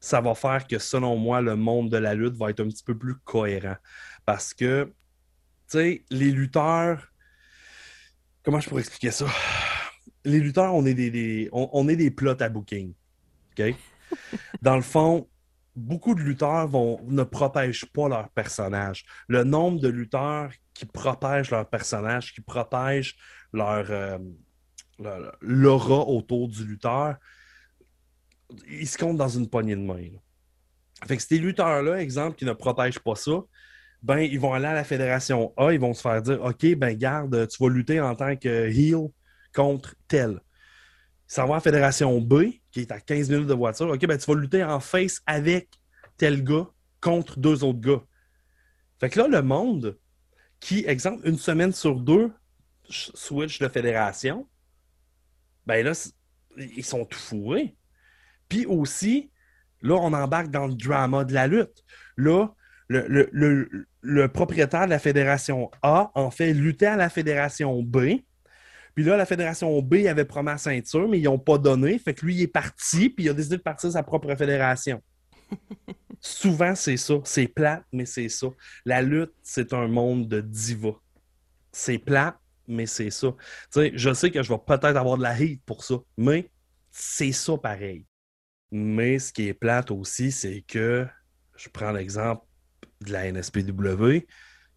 Speaker 1: ça va faire que, selon moi, le monde de la lutte va être un petit peu plus cohérent. Parce que, tu sais, les lutteurs, comment je pourrais expliquer ça? Les lutteurs, on est des, on, est des plots à booking. OK? Dans le fond, beaucoup de lutteurs vont, ne protègent pas leur personnage. Le nombre de lutteurs qui protègent leur personnage, qui protègent leur, euh, l'aura autour du lutteur, ils se comptent dans une poignée de main. Fait que ces lutteurs-là, exemple, qui ne protègent pas ça, ben, ils vont aller à la fédération A, ils vont se faire dire OK, ben, garde, tu vas lutter en tant que heel contre tel. Ça va à la fédération B, qui est à 15 minutes de voiture. OK, ben, tu vas lutter en face avec tel gars contre deux autres gars. Fait que là, le monde qui, exemple, une semaine sur deux, switch de fédération, ben là, ils sont tout fourrés. Puis aussi, là, on embarque dans le drama de la lutte. Là, le, propriétaire de la fédération A en fait lutter à la fédération B. Puis là, la fédération B avait promis la ceinture, mais ils n'ont pas donné. Fait que lui, il est parti, puis il a décidé de partir sa propre fédération. Souvent, c'est ça. C'est plat, mais c'est ça. La lutte, c'est un monde de diva. C'est plat, mais c'est ça. sais, je sais que je vais peut-être avoir de la hate pour ça, mais c'est ça pareil. Mais ce qui est plate aussi, c'est que, je prends l'exemple de la NSPW,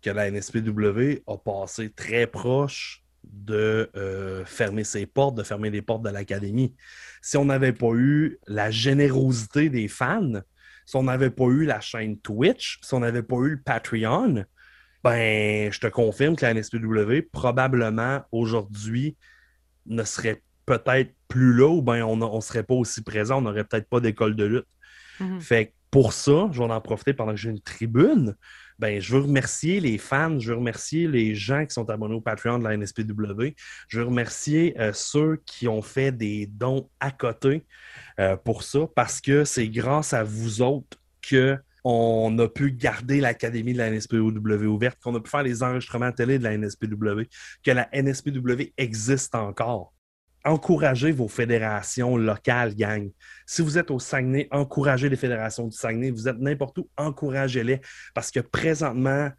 Speaker 1: que la NSPW a passé très proche de euh, fermer ses portes, de fermer les portes de l'académie. Si on n'avait pas eu la générosité des fans, si on n'avait pas eu la chaîne Twitch, si on n'avait pas eu le Patreon, ben, je te confirme que la NSPW, probablement aujourd'hui, ne serait peut-être plus là ou ben on ne serait pas aussi présent, on n'aurait peut-être pas d'école de lutte. Mm-hmm. Fait pour ça, je vais en profiter pendant que j'ai une tribune. Ben, je veux remercier les fans, je veux remercier les gens qui sont abonnés au Patreon de la NSPW. Je veux remercier euh, ceux qui ont fait des dons à côté euh, pour ça, parce que c'est grâce à vous autres que on a pu garder l'Académie de la NSPW ouverte, qu'on a pu faire les enregistrements télé de la NSPW, que la NSPW existe encore encouragez vos fédérations locales, gang. Si vous êtes au Saguenay, encouragez les fédérations du Saguenay. Vous êtes n'importe où, encouragez-les parce que présentement,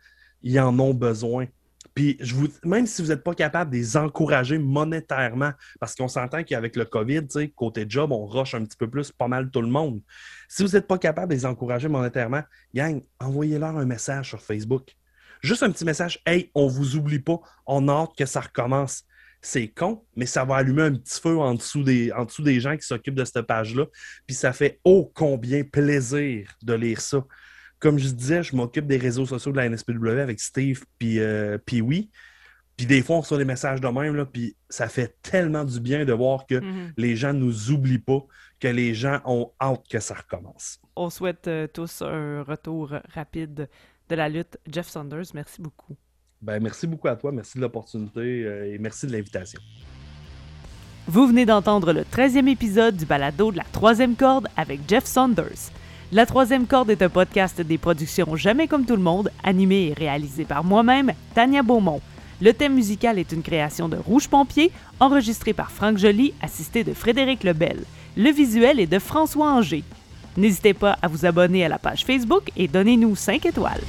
Speaker 1: ils en ont besoin. Puis, même si vous n'êtes pas capable de les encourager monétairement, parce qu'on s'entend qu'avec le COVID, côté job, on rush un petit peu plus, pas mal tout le monde. Si vous n'êtes pas capable de les encourager monétairement, gang, envoyez-leur un message sur Facebook. Juste un petit message, hey, on vous oublie pas, on hâte que ça recommence c'est con, mais ça va allumer un petit feu en dessous des, en dessous des gens qui s'occupent de cette page-là. Puis ça fait ô combien plaisir de lire ça. Comme je disais, je m'occupe des réseaux sociaux de la NSPW avec Steve puis, euh, puis oui. Puis des fois, on reçoit des messages de même, là, puis ça fait tellement du bien de voir que mm-hmm. les gens ne nous oublient pas, que les gens ont hâte que ça recommence.
Speaker 2: On souhaite euh, tous un retour rapide de la lutte. Jeff Saunders, merci beaucoup.
Speaker 1: Ben, merci beaucoup à toi. Merci de l'opportunité euh, et merci de l'invitation.
Speaker 2: Vous venez d'entendre le 13e épisode du balado de la troisième corde avec Jeff Saunders. La troisième corde est un podcast des productions Jamais comme tout le monde, animé et réalisé par moi-même, Tania Beaumont. Le thème musical est une création de Rouge Pompier, enregistré par Franck Joly, assisté de Frédéric Lebel. Le visuel est de François Anger. N'hésitez pas à vous abonner à la page Facebook et donnez-nous 5 étoiles.